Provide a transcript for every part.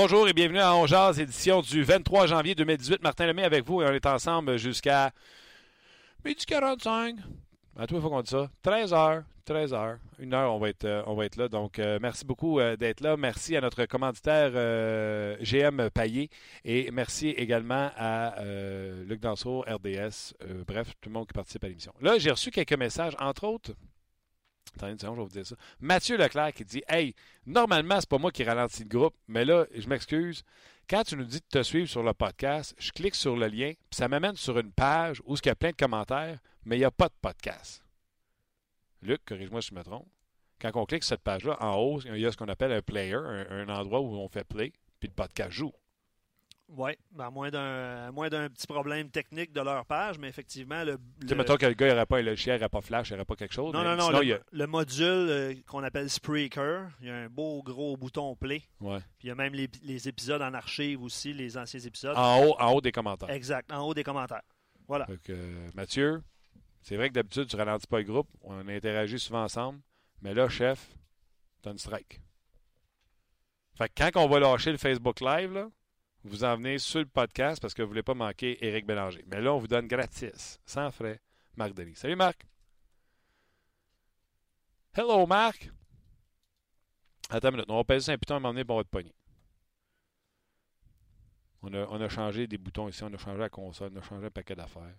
Bonjour et bienvenue à On Jazz, édition du 23 janvier 2018. Martin Lemay avec vous et on est ensemble jusqu'à midi 45. À toi, il faut qu'on dise ça. 13 h 13 h Une heure, on va être, euh, là. Donc, euh, merci beaucoup euh, d'être là. Merci à notre commanditaire GM Paillé et merci également à Luc Danseau, RDS. bref, tout le monde qui participe à l'émission. Là, j'ai reçu quelques messages, entre autres Attendez je vais vous dire ça. Mathieu Leclerc qui dit Hey, normalement, c'est pas moi qui ralentis le groupe, mais là, je m'excuse. Quand tu nous dis de te suivre sur le podcast, je clique sur le lien, puis ça m'amène sur une page où il y a plein de commentaires, mais il n'y a pas de podcast. Luc, corrige-moi si je me trompe. Quand on clique sur cette page-là, en haut, il y a ce qu'on appelle un player, un endroit où on fait play, puis le podcast joue. Oui, ben, à moins d'un petit problème technique de leur page, mais effectivement, le. Tu sais, mettons que le gars n'aurait pas un logiciel, n'aurait pas Flash, n'aurait pas quelque chose. Non, non, non. Le, module euh, qu'on appelle Spreaker, il y a un beau gros bouton play. Ouais. Puis il y a même les, épisodes en archive aussi, les anciens épisodes. En haut, en haut des commentaires. Exact, en haut des commentaires. Voilà. Donc, euh, Mathieu, c'est vrai que d'habitude, tu ralentis pas le groupe. On interagit souvent ensemble. Mais là, chef, tu as une strike. Fait que quand on va lâcher le Facebook Live, là, vous en venez sur le podcast parce que vous ne voulez pas manquer Éric Bélanger. Mais là, on vous donne gratis, sans frais, Marc Delis. Salut Marc. Hello Marc. Attends une minute. On va passer un piton à donné pour votre a, on a changé des boutons ici, on a changé la console, on a changé un paquet d'affaires.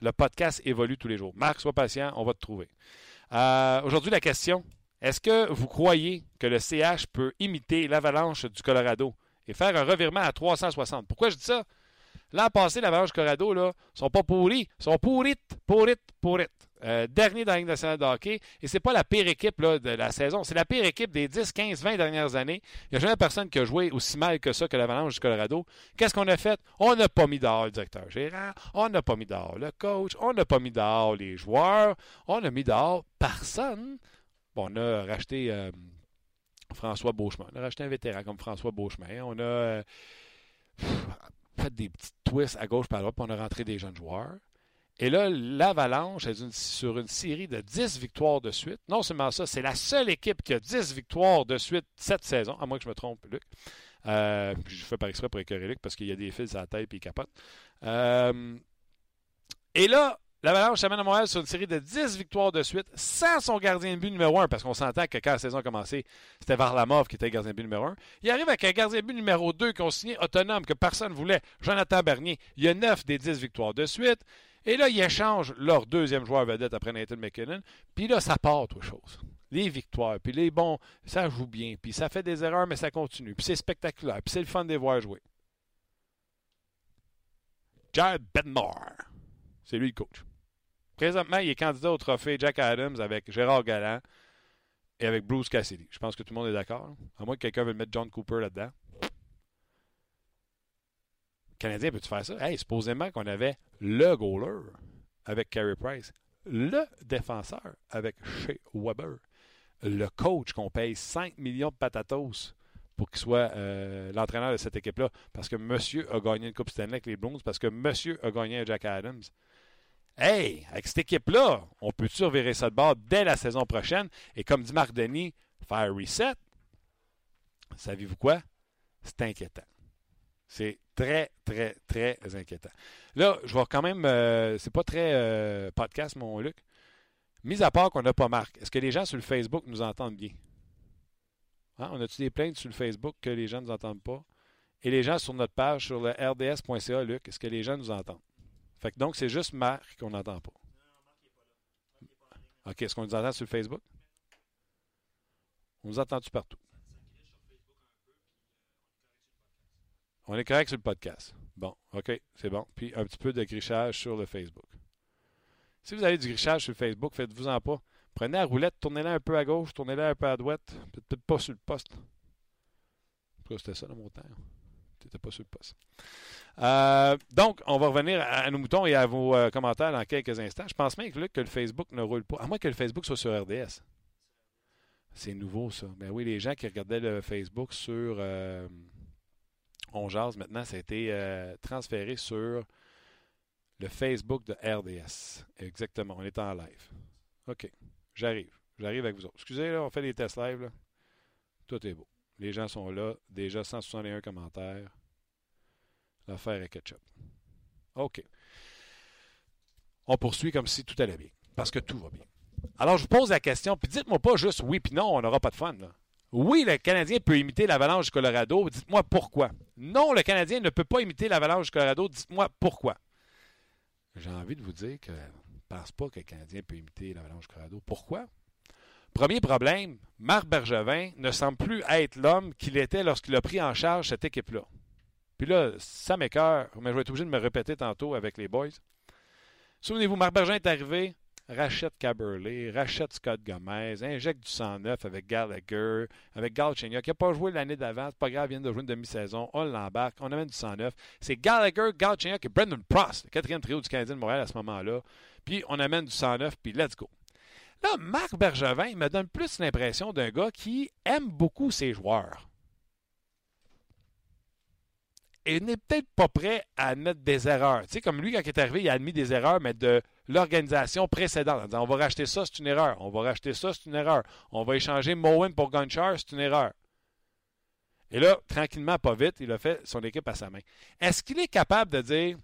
Le podcast évolue tous les jours. Marc, sois patient, on va te trouver. Euh, aujourd'hui, la question est-ce que vous croyez que le CH peut imiter l'avalanche du Colorado? Et faire un revirement à 360. Pourquoi je dis ça? L'an passé, l'Avalanche Corrado, là, sont pas pourris, sont pourrites, pourrites, pourrites. Euh, dernier dans la Ligue nationale de hockey. Et c'est pas la pire équipe là, de la saison. C'est la pire équipe des 10, 15, 20 dernières années. Il n'y a jamais personne qui a joué aussi mal que ça que l'Avalanche du Colorado. Qu'est-ce qu'on a fait? On n'a pas mis dehors le directeur gérant. On n'a pas mis dehors le coach. On n'a pas mis dehors les joueurs. On a mis dehors personne. Bon, on a racheté euh, François Beauchemin. On a racheté un vétéran comme François Beauchemin. On a euh, fait des petits twists à gauche par là, puis on a rentré des jeunes joueurs. Et là, l'Avalanche est sur une série de 10 victoires de suite. Non seulement ça, c'est la seule équipe qui a 10 victoires de suite cette saison, à moins que je me trompe, Luc. Euh, je fais par exprès pour écœurer Luc parce qu'il y a des fils à la tête et il capote. Euh, et là, L'Avalanche s'amène à Montréal sur une série de 10 victoires de suite sans son gardien de but numéro 1, parce qu'on s'entend que quand la saison a commencé, c'était Varlamov qui était gardien de but numéro 1. Il arrive avec un gardien de but numéro 2 qu'on signé autonome, que personne ne voulait, Jonathan Bernier. Il y a 9 des 10 victoires de suite. Et là, ils échangent leur deuxième joueur vedette après Nathan McKinnon. Puis là, ça part autre chose. Les victoires, puis les bons, ça joue bien, puis ça fait des erreurs, mais ça continue. Puis c'est spectaculaire, puis c'est le fun de les voir jouer. Jared Bednar, c'est lui le coach. Présentement, il est candidat au trophée Jack Adams avec Gérard Galland et avec Bruce Cassidy. Je pense que tout le monde est d'accord. À moins que quelqu'un veuille mettre John Cooper là-dedans. Canadien, peut-tu faire ça? Hey, supposément qu'on avait le goaler avec Carey Price, le défenseur avec Shea Weber, le coach qu'on paye 5 millions de patatos pour qu'il soit euh, l'entraîneur de cette équipe-là. Parce que monsieur a gagné une Coupe Stanley avec les Blues, parce que monsieur a gagné un Jack Adams. Hey, avec cette équipe-là, on peut-tu revirer ça de bord dès la saison prochaine? Et comme dit Marc Denis, faire reset, savez-vous quoi? C'est inquiétant. C'est très, très, très inquiétant. Là, je vois quand même, euh, c'est pas très euh, podcast, mon Luc. Mis à part qu'on n'a pas Marc, est-ce que les gens sur le Facebook nous entendent bien? Hein? On a-tu des plaintes sur le Facebook que les gens ne nous entendent pas? Et les gens sur notre page, sur le rds.ca, Luc, est-ce que les gens nous entendent? Fait donc, c'est juste Marc qu'on n'entend pas. OK, est-ce qu'on nous entend sur Facebook? On nous entend-tu partout? On est correct sur le podcast. Bon, OK, c'est bon. Puis un petit peu de grichage sur le Facebook. Si vous avez du grichage sur Facebook, faites-vous en pas. Prenez la roulette, tournez-la un peu à gauche, tournez-la un peu à droite. Peut-être pas sur le poste. C'était ça dans mon temps. T'étais pas sur le poste. Euh, donc, on va revenir à, nos moutons et à vos euh, commentaires dans quelques instants. Je pense même que, que le Facebook ne roule pas. À moins que le Facebook soit sur RDS. C'est nouveau, ça. Ben oui, les gens qui regardaient le Facebook sur euh, On maintenant, ça a été euh, transféré sur le Facebook de RDS. Exactement. On est en live. OK. J'arrive. J'arrive avec vous autres. Excusez, là, on fait des tests live. Tout est beau. Les gens sont là. Déjà 161 commentaires. L'affaire est ketchup. OK. On poursuit comme si tout allait bien. Parce que tout va bien. Alors, je vous pose la question, puis dites-moi pas juste oui, puis non, on n'aura pas de fun. Oui, le Canadien peut imiter l'Avalanche du Colorado. Dites-moi pourquoi. Non, le Canadien ne peut pas imiter l'Avalanche du Colorado. Dites-moi pourquoi. J'ai envie de vous dire que je ne pense pas que le Canadien peut imiter l'Avalanche du Colorado. Pourquoi? Premier problème, Marc Bergevin ne semble plus être l'homme qu'il était lorsqu'il a pris en charge cette équipe-là. Puis là, ça m'écœure, mais je vais être obligé de me répéter tantôt avec les boys. Souvenez-vous, Marc Bergevin est arrivé, rachète Caberlet, rachète Scott Gomez, injecte du 109 avec Gallagher, avec Galchenyuk, qui n'a pas joué l'année d'avant, c'est pas grave, il vient de jouer une demi-saison, on l'embarque, on amène du 109. C'est Gallagher, Galchenyuk et Brendan Prost, le quatrième trio du Canadien de Montréal à ce moment-là. Puis on amène du 109, puis let's go. Là, Marc Bergevin me donne plus l'impression d'un gars qui aime beaucoup ses joueurs et n'est peut-être pas prêt à admettre des erreurs. Tu sais, comme lui, quand il est arrivé, il a admis des erreurs, mais de l'organisation précédente. En disant, on va racheter ça, c'est une erreur. On va racheter ça, c'est une erreur. On va échanger Moen pour Gunchar, c'est une erreur. Et là, tranquillement, pas vite, il a fait son équipe à sa main. Est-ce qu'il est capable de dire,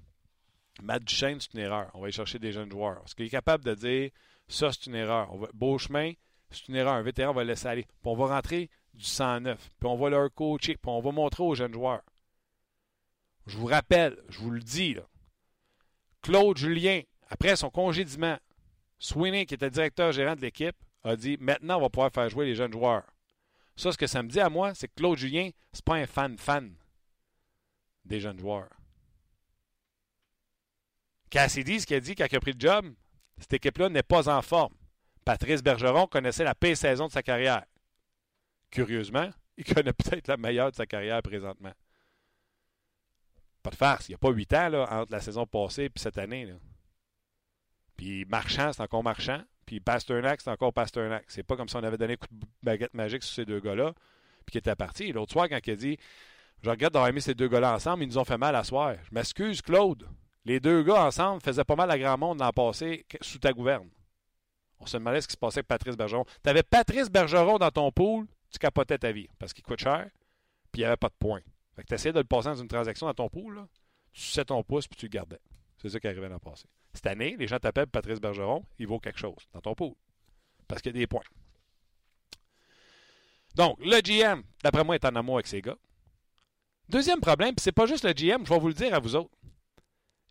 Matt Duchesne, c'est une erreur. On va aller chercher des jeunes joueurs. Est-ce qu'il est capable de dire, ça, c'est une erreur? On chemin, c'est une erreur. Un vétéran, on va le laisser aller. Puis on va rentrer du 109. Puis on va leur coacher. Puis on va montrer aux jeunes joueurs. Je vous rappelle, je vous le dis, Claude Julien, après son congédiement, Sweeney, qui était directeur gérant de l'équipe, a dit maintenant, on va pouvoir faire jouer les jeunes joueurs. Ça, ce que ça me dit à moi, c'est que Claude Julien, c'est pas un fan-fan des jeunes joueurs. Cassidy, ce qu'il a dit quand il a pris le job, cette équipe-là n'est pas en forme. Patrice Bergeron connaissait la pire saison de sa carrière. Curieusement, il connaît peut-être la meilleure de sa carrière présentement. Pas de farce. Il n'y a pas huit ans là, entre la saison passée et cette année. Là. Puis Marchand, c'est encore Marchand. Puis Pasternak, c'est encore Pasternak. C'est pas comme si on avait donné un coup de baguette magique sur ces deux gars-là, puis qui étaient partis. L'autre soir, quand il a dit Je regrette d'avoir mis ces deux gars-là ensemble, ils nous ont fait mal à soir. Je m'excuse, Claude. Les deux gars ensemble faisaient pas mal à grand monde l'an passé sous ta gouverne. On se demandait ce qui se passait avec Patrice Bergeron. Tu avais Patrice Bergeron dans ton pool, tu capotais ta vie parce qu'il coûte cher, puis il n'y avait pas de points. Fait que tu essayais de le passer dans une transaction dans ton pool, tu sais ton pouce puis tu le gardais. C'est ça qui arrivait l'an passé. Cette année, les gens t'appellent Patrice Bergeron, il vaut quelque chose dans ton pool. Parce qu'il y a des points. Donc, le GM, d'après moi, est en amour avec ses gars. Deuxième problème, c'est pas juste le GM, je vais vous le dire à vous autres.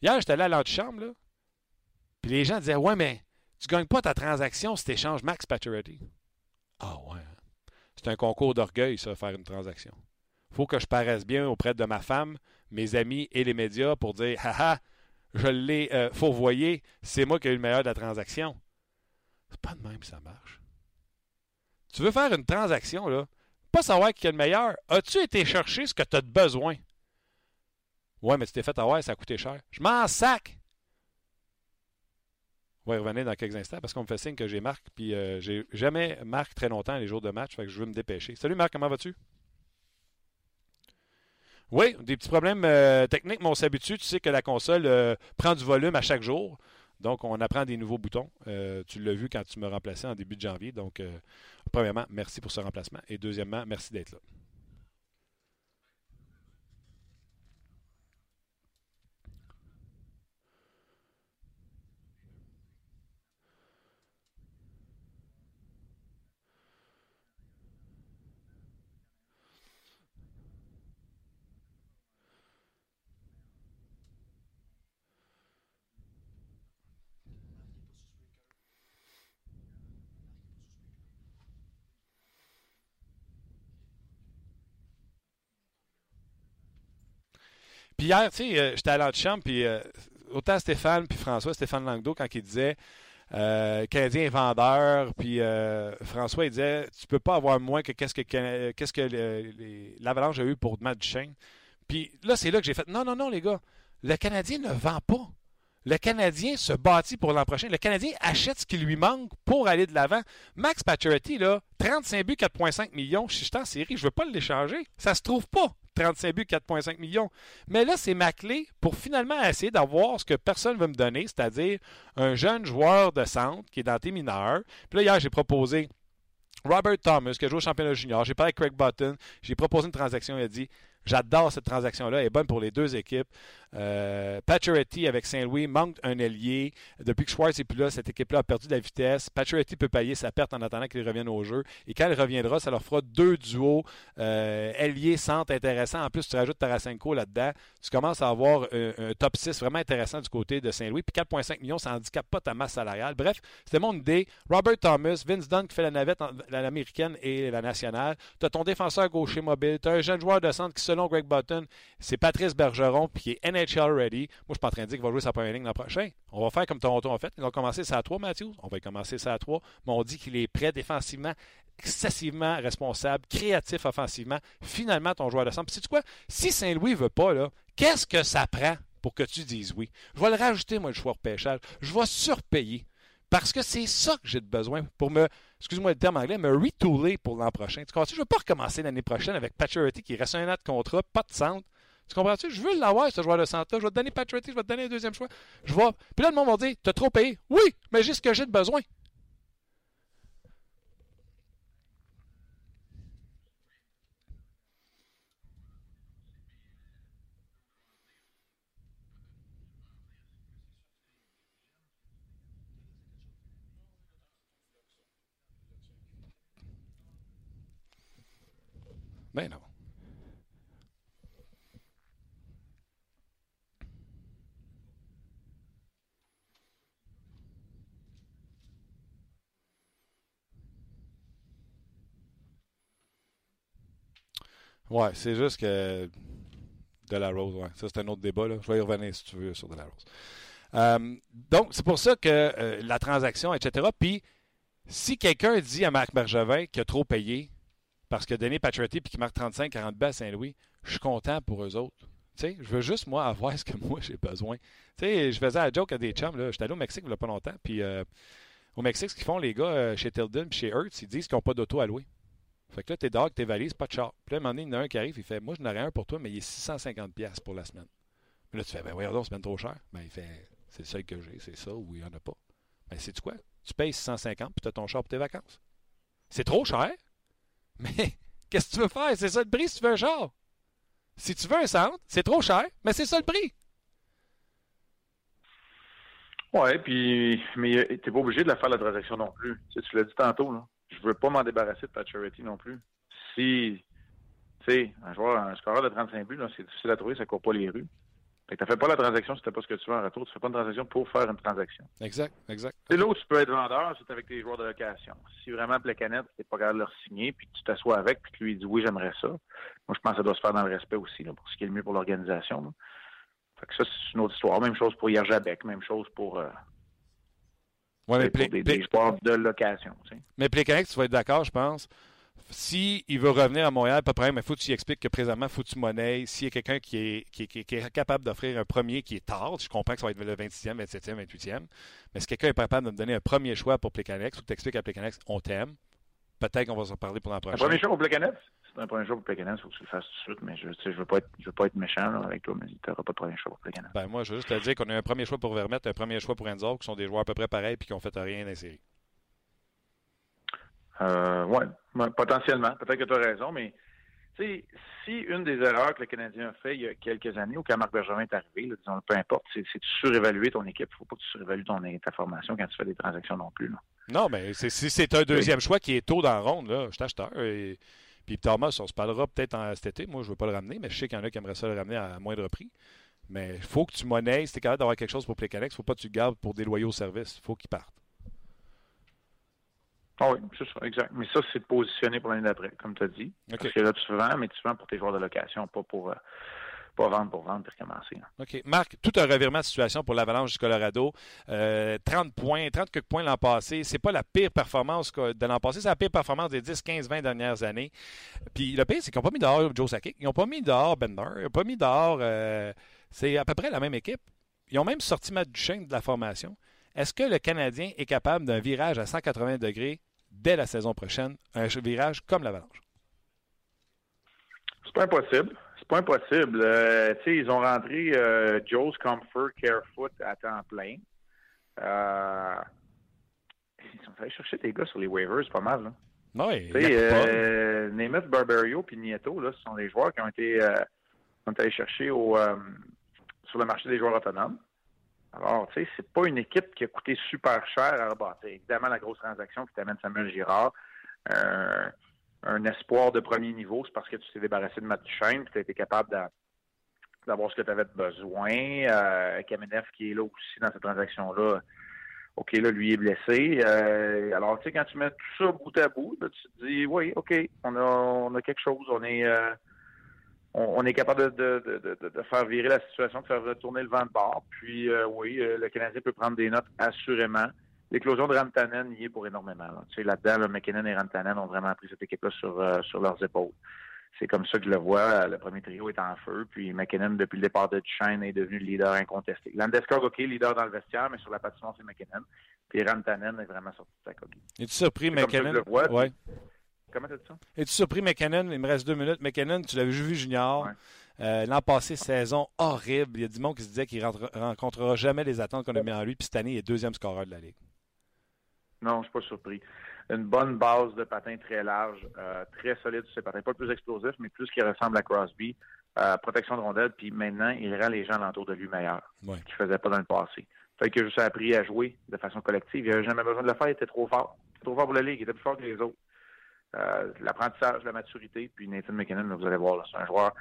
Hier, j'étais allé à l'antichambre, là, puis les gens disaient Ouais, mais tu gagnes pas ta transaction si tu échanges Max Pacioretty. Ah ouais. Hein. C'est un concours d'orgueil, ça, faire une transaction. Faut que je paraisse bien auprès de ma femme, mes amis et les médias pour dire Haha, je l'ai euh, fourvoyé, c'est moi qui ai eu le meilleur de la transaction. C'est pas de même que ça marche. Tu veux faire une transaction, là, pas savoir qui est le meilleur. As-tu été chercher ce que tu as besoin? Ouais, mais tu t'es fait avoir, ça a coûté cher. Je m'en sac! On va y revenir dans quelques instants parce qu'on me fait signe que j'ai Marc, puis euh, j'ai jamais Marc très longtemps les jours de match, fait je veux me dépêcher. Salut Marc, comment vas-tu? Oui, des petits problèmes euh, techniques, mais on s'habitue. Tu sais que la console euh, prend du volume à chaque jour. Donc, on apprend des nouveaux boutons. Euh, tu l'as vu quand tu me remplaçais en début de janvier. Donc, premièrement, merci pour ce remplacement. Et deuxièmement, merci d'être là. Puis hier, tu sais, euh, j'étais à l'antichambre, puis euh, autant Stéphane puis François, Stéphane Langdo, quand il disait euh, Canadien est vendeur, puis euh, François, il disait tu peux pas avoir moins que qu'est-ce que, qu'est-ce l'Avalanche a eu pour Matt Duchesne. Puis là, c'est là que j'ai fait non, non, non, les gars, le Canadien ne vend pas. Le Canadien se bâtit pour l'an prochain. Le Canadien achète ce qui lui manque pour aller de l'avant. Max Pacioretty, là, 35 buts, 4,5 millions. Si je suis en série, je ne veux pas l'échanger. Ça se trouve pas, 35 buts, 4,5 millions. Mais là, c'est ma clé pour finalement essayer d'avoir ce que personne ne veut me donner, c'est-à-dire un jeune joueur de centre qui est dans tes mineurs. Puis là, hier, j'ai proposé Robert Thomas, qui a joué au championnat junior. J'ai parlé avec Craig Button. J'ai proposé une transaction. Il a dit J'adore cette transaction-là. Elle est bonne pour les deux équipes. Euh, avec Saint-Louis manque un ailier. Depuis que Schwartz n'est plus là, cette équipe-là a perdu de la vitesse. Pacioretty peut payer sa perte en attendant qu'il revienne au jeu. Et quand il reviendra, ça leur fera deux duos euh, ailiers centre intéressants. En plus, tu rajoutes Tarasenko là-dedans. Tu commences à avoir un, un top 6 vraiment intéressant du côté de Saint-Louis. Puis 4,5 millions, ça handicape pas ta masse salariale. Bref, c'était mon idée. Robert Thomas, Vince Dunn qui fait la navette, en- l'américaine et la nationale. Tu as ton défenseur gaucher mobile. Tu as un jeune joueur de centre qui, selon Greg Button, c'est Patrice Bergeron, puis qui est Moi, je suis pas en train de dire qu'il va jouer sa première ligne l'an prochain. On va faire comme Toronto a fait. Ils ont commencé ça à 3, Matthews. On va commencer ça à 3. Mais on dit qu'il est prêt défensivement, excessivement responsable, créatif offensivement. Finalement, ton joueur de centre. Puis, sais-tu quoi? Si Saint-Louis veut pas, là, qu'est-ce que ça prend pour que tu dises oui? Je vais le rajouter, moi, le choix de pêchage. Je vais surpayer. Parce que c'est ça que j'ai besoin pour me, excuse-moi le terme anglais, me retooler pour l'an prochain. Tu comprends-tu? Je ne veux pas recommencer l'année prochaine avec Paturity qui reste un an de contrat, pas de centre. Tu comprends-tu? Je veux l'avoir, ce joueur de centre-là. Je vais te donner Paturity, je vais te donner un deuxième choix. Je vais. Puis là, le monde va dire T'as trop payé. Oui, mais j'ai ce que j'ai de besoin. Ben non. Ouais, c'est juste que de la Rose, ouais. Ça, c'est un autre débat. Là. Je vais y revenir si tu veux sur de la Rose. Euh, donc, c'est pour ça que euh, la transaction, etc. Puis, si quelqu'un dit à Marc Bergevin qu'il a trop payé parce qu'il a donné Patriotty puis qu'il marque 35-40 buts à Saint-Louis, je suis content pour eux autres. Tu sais, je veux juste, moi, avoir ce que moi, j'ai besoin. Tu sais, je faisais la joke à des chums. J'étais allé au Mexique il n'y a pas longtemps. Puis, euh, au Mexique, ce qu'ils font, les gars, chez Tilden puis chez Hertz, ils disent qu'ils n'ont pas d'auto à louer. Fait que là, t'es dehors tes valises, pas de char. Puis là, à un moment donné, il y en a un qui arrive, il fait Moi, je n'aurais un pour toi, mais il est 650$ piastres pour la semaine. Puis là, tu fais Ben voyons donc, c'est bien trop cher. Ben, il fait C'est le seul que j'ai, c'est ça, ou il n'y en a pas. Ben, sais-tu quoi? Tu payes 650 puis tu as ton char pour tes vacances. C'est trop cher, mais qu'est-ce que tu veux faire? C'est ça le prix si tu veux un char. Si tu veux un centre, c'est trop cher, mais c'est ça le prix. Ouais, puis mais t'es pas obligé de la faire la transaction non plus. Tu l'as dit tantôt, là. Je veux pas m'en débarrasser de Pacioretty non plus. Si tu sais, un joueur, un scoreur de 35 buts, c'est difficile à trouver, ça court pas les rues. Fait que t'as fait pas la transaction si t'as pas ce que tu veux en retour. Tu fais pas une transaction pour faire une transaction. Exact, exact. C'est là où tu peux être vendeur, c'est avec tes joueurs de location. Si vraiment Plecanet, t'es pas capable de leur signer, puis que tu t'assois avec, puis que lui dit oui, j'aimerais ça. Moi, je pense que ça doit se faire dans le respect aussi, là, pour ce qui est le mieux pour l'organisation. Fait que ça, c'est une autre histoire. Même chose pour Yerjabek, même chose pour, euh, Ouais, mais, pour des, de location. tu sais. mais Plekanec, tu vas être d'accord, je pense. Si il veut revenir à Montréal, pas de problème, mais il faut que tu expliques que présentement, il faut que tu monnaies. S'il y a quelqu'un qui est, qui, est- qui est- qui est capable d'offrir un premier qui est tard, je comprends que ça va être le 26e, 27e, 28e, mais si quelqu'un est capable de me donner un premier choix pour Plekanec, faut que tu expliques à Plekanec, on t'aime. Peut-être qu'on va s'en parler pour l'an Un prochain. premier choix pour Plecanet? C'est un premier choix pour Plecanet, il faut que tu le fasses tout de suite, mais je ne veux, pas être- je veux pas être méchant là, avec toi, mais tu n'auras pas de premier choix pour Plecanet. Ben, moi, je veux juste te dire qu'on a un premier choix pour Vermette, un premier choix pour Enzo, qui sont des joueurs à peu près pareils et qui ont fait rien dans la série. Euh, ouais, potentiellement. Peut-être que tu as raison, mais si une des erreurs que le Canadien a fait il y a quelques années, ou quand Marc Bergevin est arrivé, là, disons, peu importe, c'est c'est de surévaluer ton équipe. Il ne faut pas que tu surévalues ton, ta formation quand tu fais des transactions non plus. Là. Non, mais c'est- si c'est un deuxième choix qui est tôt dans la ronde, là, je suis acheteur. Et... Puis Thomas, on se parlera peut-être en- cet été. Moi, je ne veux pas le ramener, mais je sais qu'il y en a qui aimeraient ça le ramener à moindre prix. Mais il faut que tu monnaies. Si tu es capable d'avoir quelque chose pour Plekanec, il ne faut pas que tu le gardes pour des loyaux services. Il faut qu'il parte. Ah oui, c'est ça, exact. Mais ça, c'est de positionner pour l'année d'après, comme tu as dit. OK. Parce que là, tu vends, mais tu vends pour tes joueurs de location, pas pour, euh, pas vendre pour vendre puis recommencer. hein. OK. Marc, tout un revirement de situation pour l'Avalanche du Colorado. Euh, 30 points, 30 quelques points l'an passé. C'est pas la pire performance de l'an passé, c'est la pire performance des 10, 15, 20 dernières années. Puis le pire, c'est qu'ils n'ont pas mis dehors Joe Sakic, ils n'ont pas mis dehors Bender, ils n'ont pas mis dehors. euh, c'est à peu près la même équipe. Ils ont même sorti Matt Duchesne de la formation. Est-ce que le Canadien est capable d'un virage à 180 degrés dès la saison prochaine, un virage comme l'Avalanche? C'est pas impossible. C'est pas impossible. Euh, ils ont rentré euh, Joe's Comfort Carefoot à temps plein. Euh, ils sont allés chercher des gars sur les waivers, c'est pas mal. Là. Oui, Tu sais, euh, Nemeth, Barberio puis Nieto, là, ce sont des joueurs qui ont été, ont été allés chercher au, sur le marché des joueurs autonomes. Alors, tu sais, c'est pas une équipe qui a coûté super cher à rebâtir. Évidemment, la grosse transaction qui t'amène Samuel Girard, euh, un espoir de premier niveau, c'est parce que tu t'es débarrassé de Matt Duchesne, puis tu as été capable d'a- d'avoir ce que tu avais besoin. Euh, qui est là aussi dans cette transaction-là. OK, là, lui est blessé. Euh, alors, tu sais, quand tu mets tout ça bout à bout, tu te dis, oui, OK, on a, on a quelque chose. On est, euh, on, est capable de, faire virer la situation, de faire retourner le vent de bord. Puis, euh, oui, le Canadien peut prendre des notes, assurément. L'éclosion de Rantanen y est pour énormément. Là. Tu sais, là-dedans, là, McKinnon et Rantanen ont vraiment pris cette équipe-là sur, euh, sur leurs épaules. C'est comme ça que je le vois. Le premier trio est en feu. Puis McKinnon, depuis le départ de Duchesne, est devenu le leader incontesté. Landeskog, OK, leader dans le vestiaire, mais sur la patinoire, c'est McKinnon. Puis Rantanen est vraiment sorti de sa coquille. Es-tu surpris, C'est comme ça que je McKinnon? le vois, Ouais. Comment t'as dit ça? Es-tu surpris, McKinnon? Il me reste deux minutes. McKinnon, tu l'avais vu junior. Ouais. Euh, L'an passé, saison horrible. Il y a du monde qui se disait qu'il ne rencontrera jamais les attentes qu'on a mis en lui. Puis cette année, il est deuxième scoreur de la Ligue. Non, je suis pas surpris. Une bonne base de patin très large, euh, très solide sur ses patins. Pas le plus explosif, mais plus qui ressemble à Crosby. Euh, protection de rondelle, puis maintenant, il rend les gens alentour de lui meilleurs, Ouais. ce qu'il faisait pas dans le passé. Fait que juste appris à jouer de façon collective. Il n'avait jamais besoin de le faire, il était trop fort. Il était trop fort pour la Ligue, il était plus fort que les autres. Euh, L'apprentissage, la maturité, puis Nathan McKinnon, là, vous allez voir, c'est un joueur,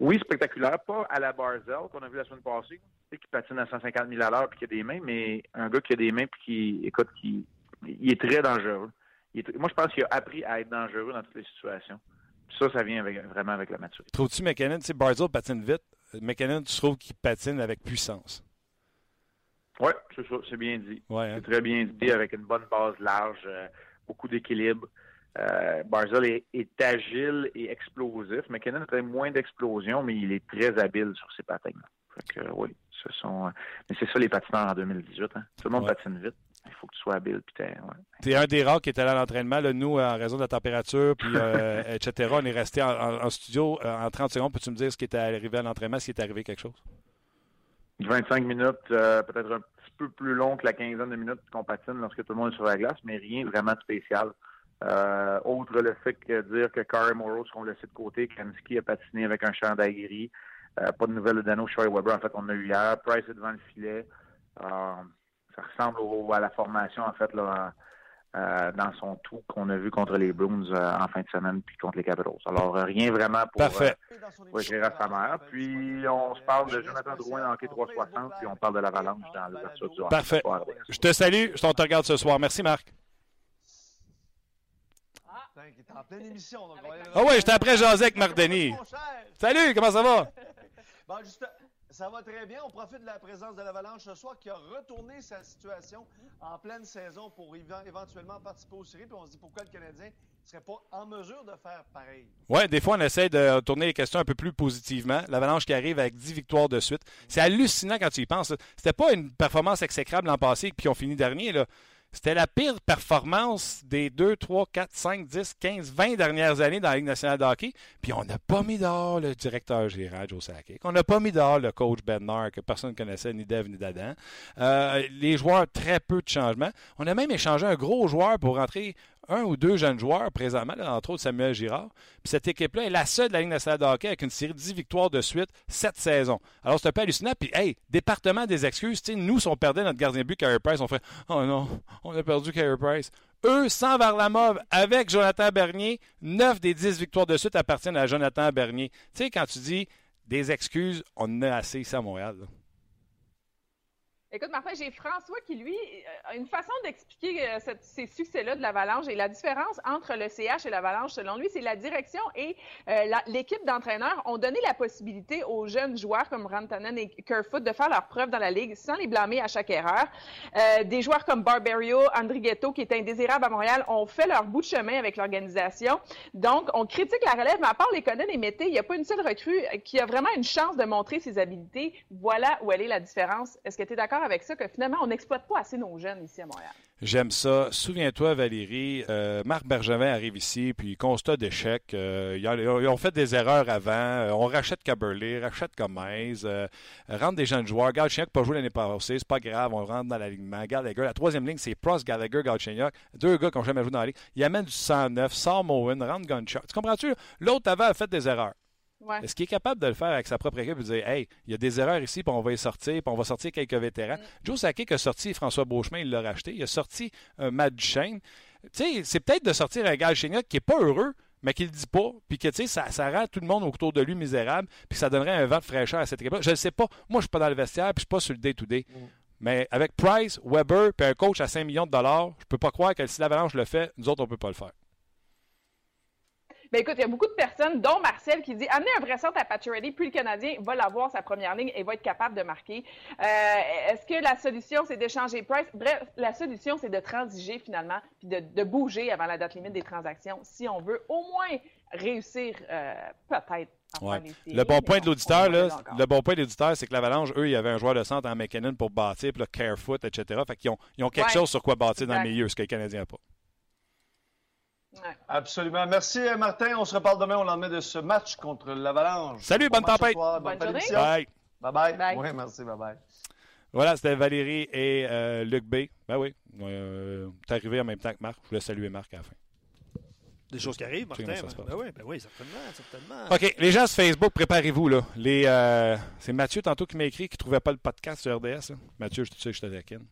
oui, spectaculaire, pas à la Barzell qu'on a vu la semaine passée, qui patine à 150 000 à l'heure puis qui a des mains, mais un gars qui a des mains puis qui, écoute, qui, il est très dangereux. Est- moi, je pense qu'il a appris à être dangereux dans toutes les situations. Puis ça, ça vient avec, vraiment avec la maturité. Trouves-tu McKinnon? Tu sais, Barzell patine vite. McKinnon, tu trouves qu'il patine avec puissance? Oui, c'est ça, c'est bien dit. Ouais, hein? C'est très bien dit, avec une bonne base large, euh, beaucoup d'équilibre. Euh, Barzell est, est agile et explosif. McKinnon a moins d'explosion, mais il est très habile sur ses patins. Fait que, oui, ce sont. euh, mais c'est ça les patineurs en 2018. Hein. Tout le monde Ouais. patine vite. Il faut que tu sois habile. T'es- ouais. T'es un des rares qui est allé à l'entraînement. Nous, en raison de la température, puis euh, etc., on est resté en, en- en studio euh, en 30 secondes. Peux-tu me dire ce qui est arrivé à l'entraînement, s'il est arrivé quelque chose? 25 minutes, euh, peut-être un petit peu plus long que la quinzaine de minutes qu'on patine lorsque tout le monde est sur la glace, mais rien vraiment de spécial. Euh, autre le fait que dire que Carey Morrow seront laissés de côté, Kamski a patiné avec un chandail gris. Euh, pas de nouvelles de Dano Shoy Weber, en fait, on a eu hier. Price est devant le filet. Euh, ça ressemble au- à la formation, en fait, là, euh, dans son tout qu'on a vu contre les Bruins euh, en fin de semaine, puis contre les Capitals. Alors, euh, rien vraiment pour Parfait. euh, écrire à sa mère. Puis, on se parle de Jonathan Drouin dans Hockey 360, puis on parle de l'Avalanche dans l'ouverture du Parfait. soir. Je te salue. Je t'en te regarde ce soir. Merci, Marc. Est en pleine émission. Donc on va aller- Ah ouais, j'étais après jaser avec Marc Denis. Salut, comment ça va? Bon, juste, ça va très bien. On profite de la présence de l'Avalanche ce soir qui a retourné sa situation en pleine saison pour éve- éventuellement participer aux séries. Puis on se dit pourquoi le Canadien ne serait pas en mesure de faire pareil. Ouais, des fois, on essaie de tourner les questions un peu plus positivement. L'Avalanche qui arrive avec 10 victoires de suite. C'est hallucinant quand tu y penses. C'était pas une performance exécrable l'an passé, puis on finit dernier. là. C'était la pire performance des 2, 3, 4, 5, 10, 15, 20 dernières années dans la Ligue nationale de hockey. Puis on n'a pas mis dehors le directeur général Joe Sakic. On n'a pas mis dehors le coach Bednar que personne ne connaissait, ni Dev ni d'Adam. Euh, les joueurs, très peu de changements. On a même échangé un gros joueur pour rentrer un ou deux jeunes joueurs présentement, là, entre autres Samuel Girard. Puis cette équipe-là est la seule de la Ligue nationale de hockey avec une série de 10 victoires de suite, cette saison. Alors c'est un peu hallucinant. Puis, hey, département des excuses. Nous, si on perdait notre gardien de but, Carey Price, on ferait Oh non, on a perdu Carey Price. Eux, sans Varlamov, avec Jonathan Bernier, 9 des 10 victoires de suite appartiennent à Jonathan Bernier. Tu sais, quand tu dis des excuses, on en a assez ici à Montréal. Écoute, Martin, j'ai François qui, lui, a une façon d'expliquer euh, ces succès-là de l'Avalanche et la différence entre le CH et l'Avalanche, selon lui, c'est la direction et euh, l'équipe d'entraîneurs ont donné la possibilité aux jeunes joueurs comme Rantanen et Kerfoot de faire leur preuve dans la Ligue sans les blâmer à chaque erreur. Euh, des joueurs comme Barberio, Andrighetto, qui est indésirable à Montréal, ont fait leur bout de chemin avec l'organisation. Donc, on critique la relève, mais à part les Conan et Mété, il n'y a pas une seule recrue qui a vraiment une chance de montrer ses habilités. Voilà où elle est la différence. Est-ce que tu es d'accord avec ça, que finalement, on n'exploite pas assez nos jeunes ici à Montréal? J'aime ça. Souviens-toi, Valérie, euh, Marc Bergevin arrive ici, puis constat d'échec. Euh, ils, ont, fait des erreurs avant. Euh, on rachète Caberlet, rachète Gomez, rentre des jeunes joueurs. Galchenyuk pas joué l'année passée, c'est pas grave, on rentre dans l'alignement. Gallagher, la troisième ligne, c'est Prost, Gallagher, Galchenyuk. Deux gars qui n'ont jamais joué dans la ligue. Il amène du 109, sort Mowen, rentre Gunshot. Tu comprends-tu? L'autre avant a fait des erreurs. Ouais. Est-ce qu'il est capable de le faire avec sa propre équipe et de dire Hey, il y a des erreurs ici, puis on va y sortir, puis on va sortir quelques vétérans? Joe Sakic a sorti François Beauchemin, il l'a racheté. Il a sorti euh, Matt Duchesne. Tu sais, c'est peut-être de sortir un gars Chéniac qui n'est pas heureux, mais qui le dit pas, puis que tu sais, ça, ça rend tout le monde autour de lui misérable, puis ça donnerait un vent de fraîcheur à cette équipe-là. Je ne sais pas. Moi, je suis pas dans le vestiaire, puis je suis pas sur le day-to-day. Mais avec Price, Weber, puis un coach à 5 millions de dollars, je peux pas croire que si l'Avalanche le fait, nous autres, on peut pas le faire. Ben écoute, il y a beaucoup de personnes, dont Marcel, qui dit amener un vrai centre à Pacioretty, puis le Canadien va l'avoir sa première ligne et va être capable de marquer. Euh, Est-ce que la solution, c'est d'échanger Price? Bref, la solution, c'est de transiger finalement, puis de, de bouger avant la date limite des transactions, si on veut au moins réussir euh, peut-être Ouais. Le bon point de l'auditeur, le bon point de l'auditeur, c'est que l'Avalanche, eux, il y avait un joueur de centre en McKinnon pour bâtir, puis là, Carefoot, etc. Fait qu'ils ont, ils ont quelque Ouais. chose sur quoi bâtir dans le milieu, ce que les Canadiens n'ont pas. Ouais. Absolument. Merci, euh, Martin. On se reparle demain au lendemain de ce match contre l'Avalanche. Salut, Bon bonne tempête. soir, Bonne journée. émission. Bye. Bye bye. Bye. Oui, merci. Bye bye. Voilà, c'était Valérie et euh, Luc B. Ben oui, euh, t'es arrivé en même temps que Marc. Je voulais saluer Marc à la fin. Des choses qui arrivent, Martin. Ben, ben oui, ben oui, certainement, certainement. OK, les gens sur Facebook, préparez-vous. là. Les, euh, c'est Mathieu tantôt qui m'a écrit qu'il ne trouvait pas le podcast sur RDS. là. Mathieu, je te sais que je te taquine.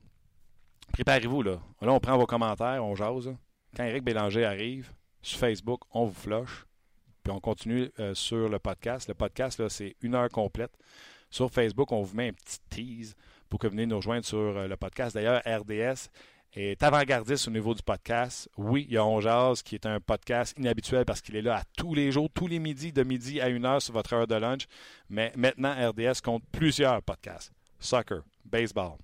Préparez-vous. Là. là, on prend vos commentaires, on jase. là. Quand Eric Bélanger arrive sur Facebook, on vous flush. Puis on continue euh, sur le podcast. Le podcast, c'est une heure complète. Sur Facebook, on vous met un petit tease pour que vous venez nous rejoindre sur euh, le podcast. D'ailleurs, RDS est avant-gardiste au niveau du podcast. Oui, il y a On qui est un podcast inhabituel parce qu'il est là à tous les jours, tous les midis, de midi à une heure sur votre heure de lunch. Mais maintenant, RDS compte plusieurs podcasts. Soccer, baseball,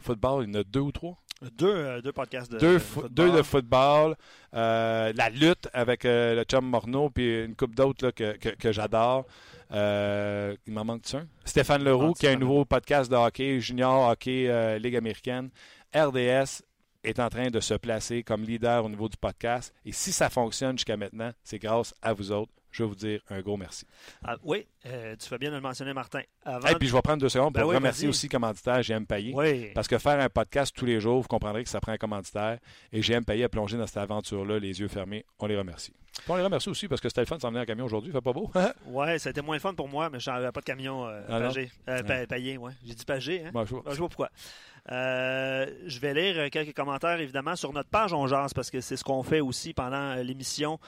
football, il y en a deux ou trois. Deux, euh, deux podcasts de, deux, de fo- football. deux de football, euh, la lutte avec euh, le chum Morneau, puis une coupe d'autres que, que, que j'adore. Euh, il m'en manque un? Stéphane Leroux, qui a un nouveau podcast de hockey, junior hockey, Ligue américaine. RDS est en train de se placer comme leader au niveau du podcast. Et si ça fonctionne jusqu'à maintenant, c'est grâce à vous autres. Je veux vous dire un gros merci. Ah, oui, euh, tu fais bien de le mentionner, Martin. Avant Et puis je vais prendre deux secondes pour Ben oui, remercier aussi commanditaire GM Payé. Oui. Parce que faire un podcast tous les jours, vous comprendrez que ça prend un commanditaire. Et GM Payé a plongé dans cette aventure-là, les yeux fermés. On les remercie. Puis on les remercie aussi parce que c'était le fun de s'en venir en camion aujourd'hui. Fait pas beau? Ouais, ça a été moins le fun pour moi, mais je n'avais pas de camion euh, Ah pagé. Euh, pa- payé, ouais. J'ai dit pagé, hein? Bon, je vois. Je sais pas pourquoi. Euh, je vais lire euh, quelques commentaires, évidemment, sur notre page On Jase, parce que c'est ce qu'on fait aussi pendant euh, l'émission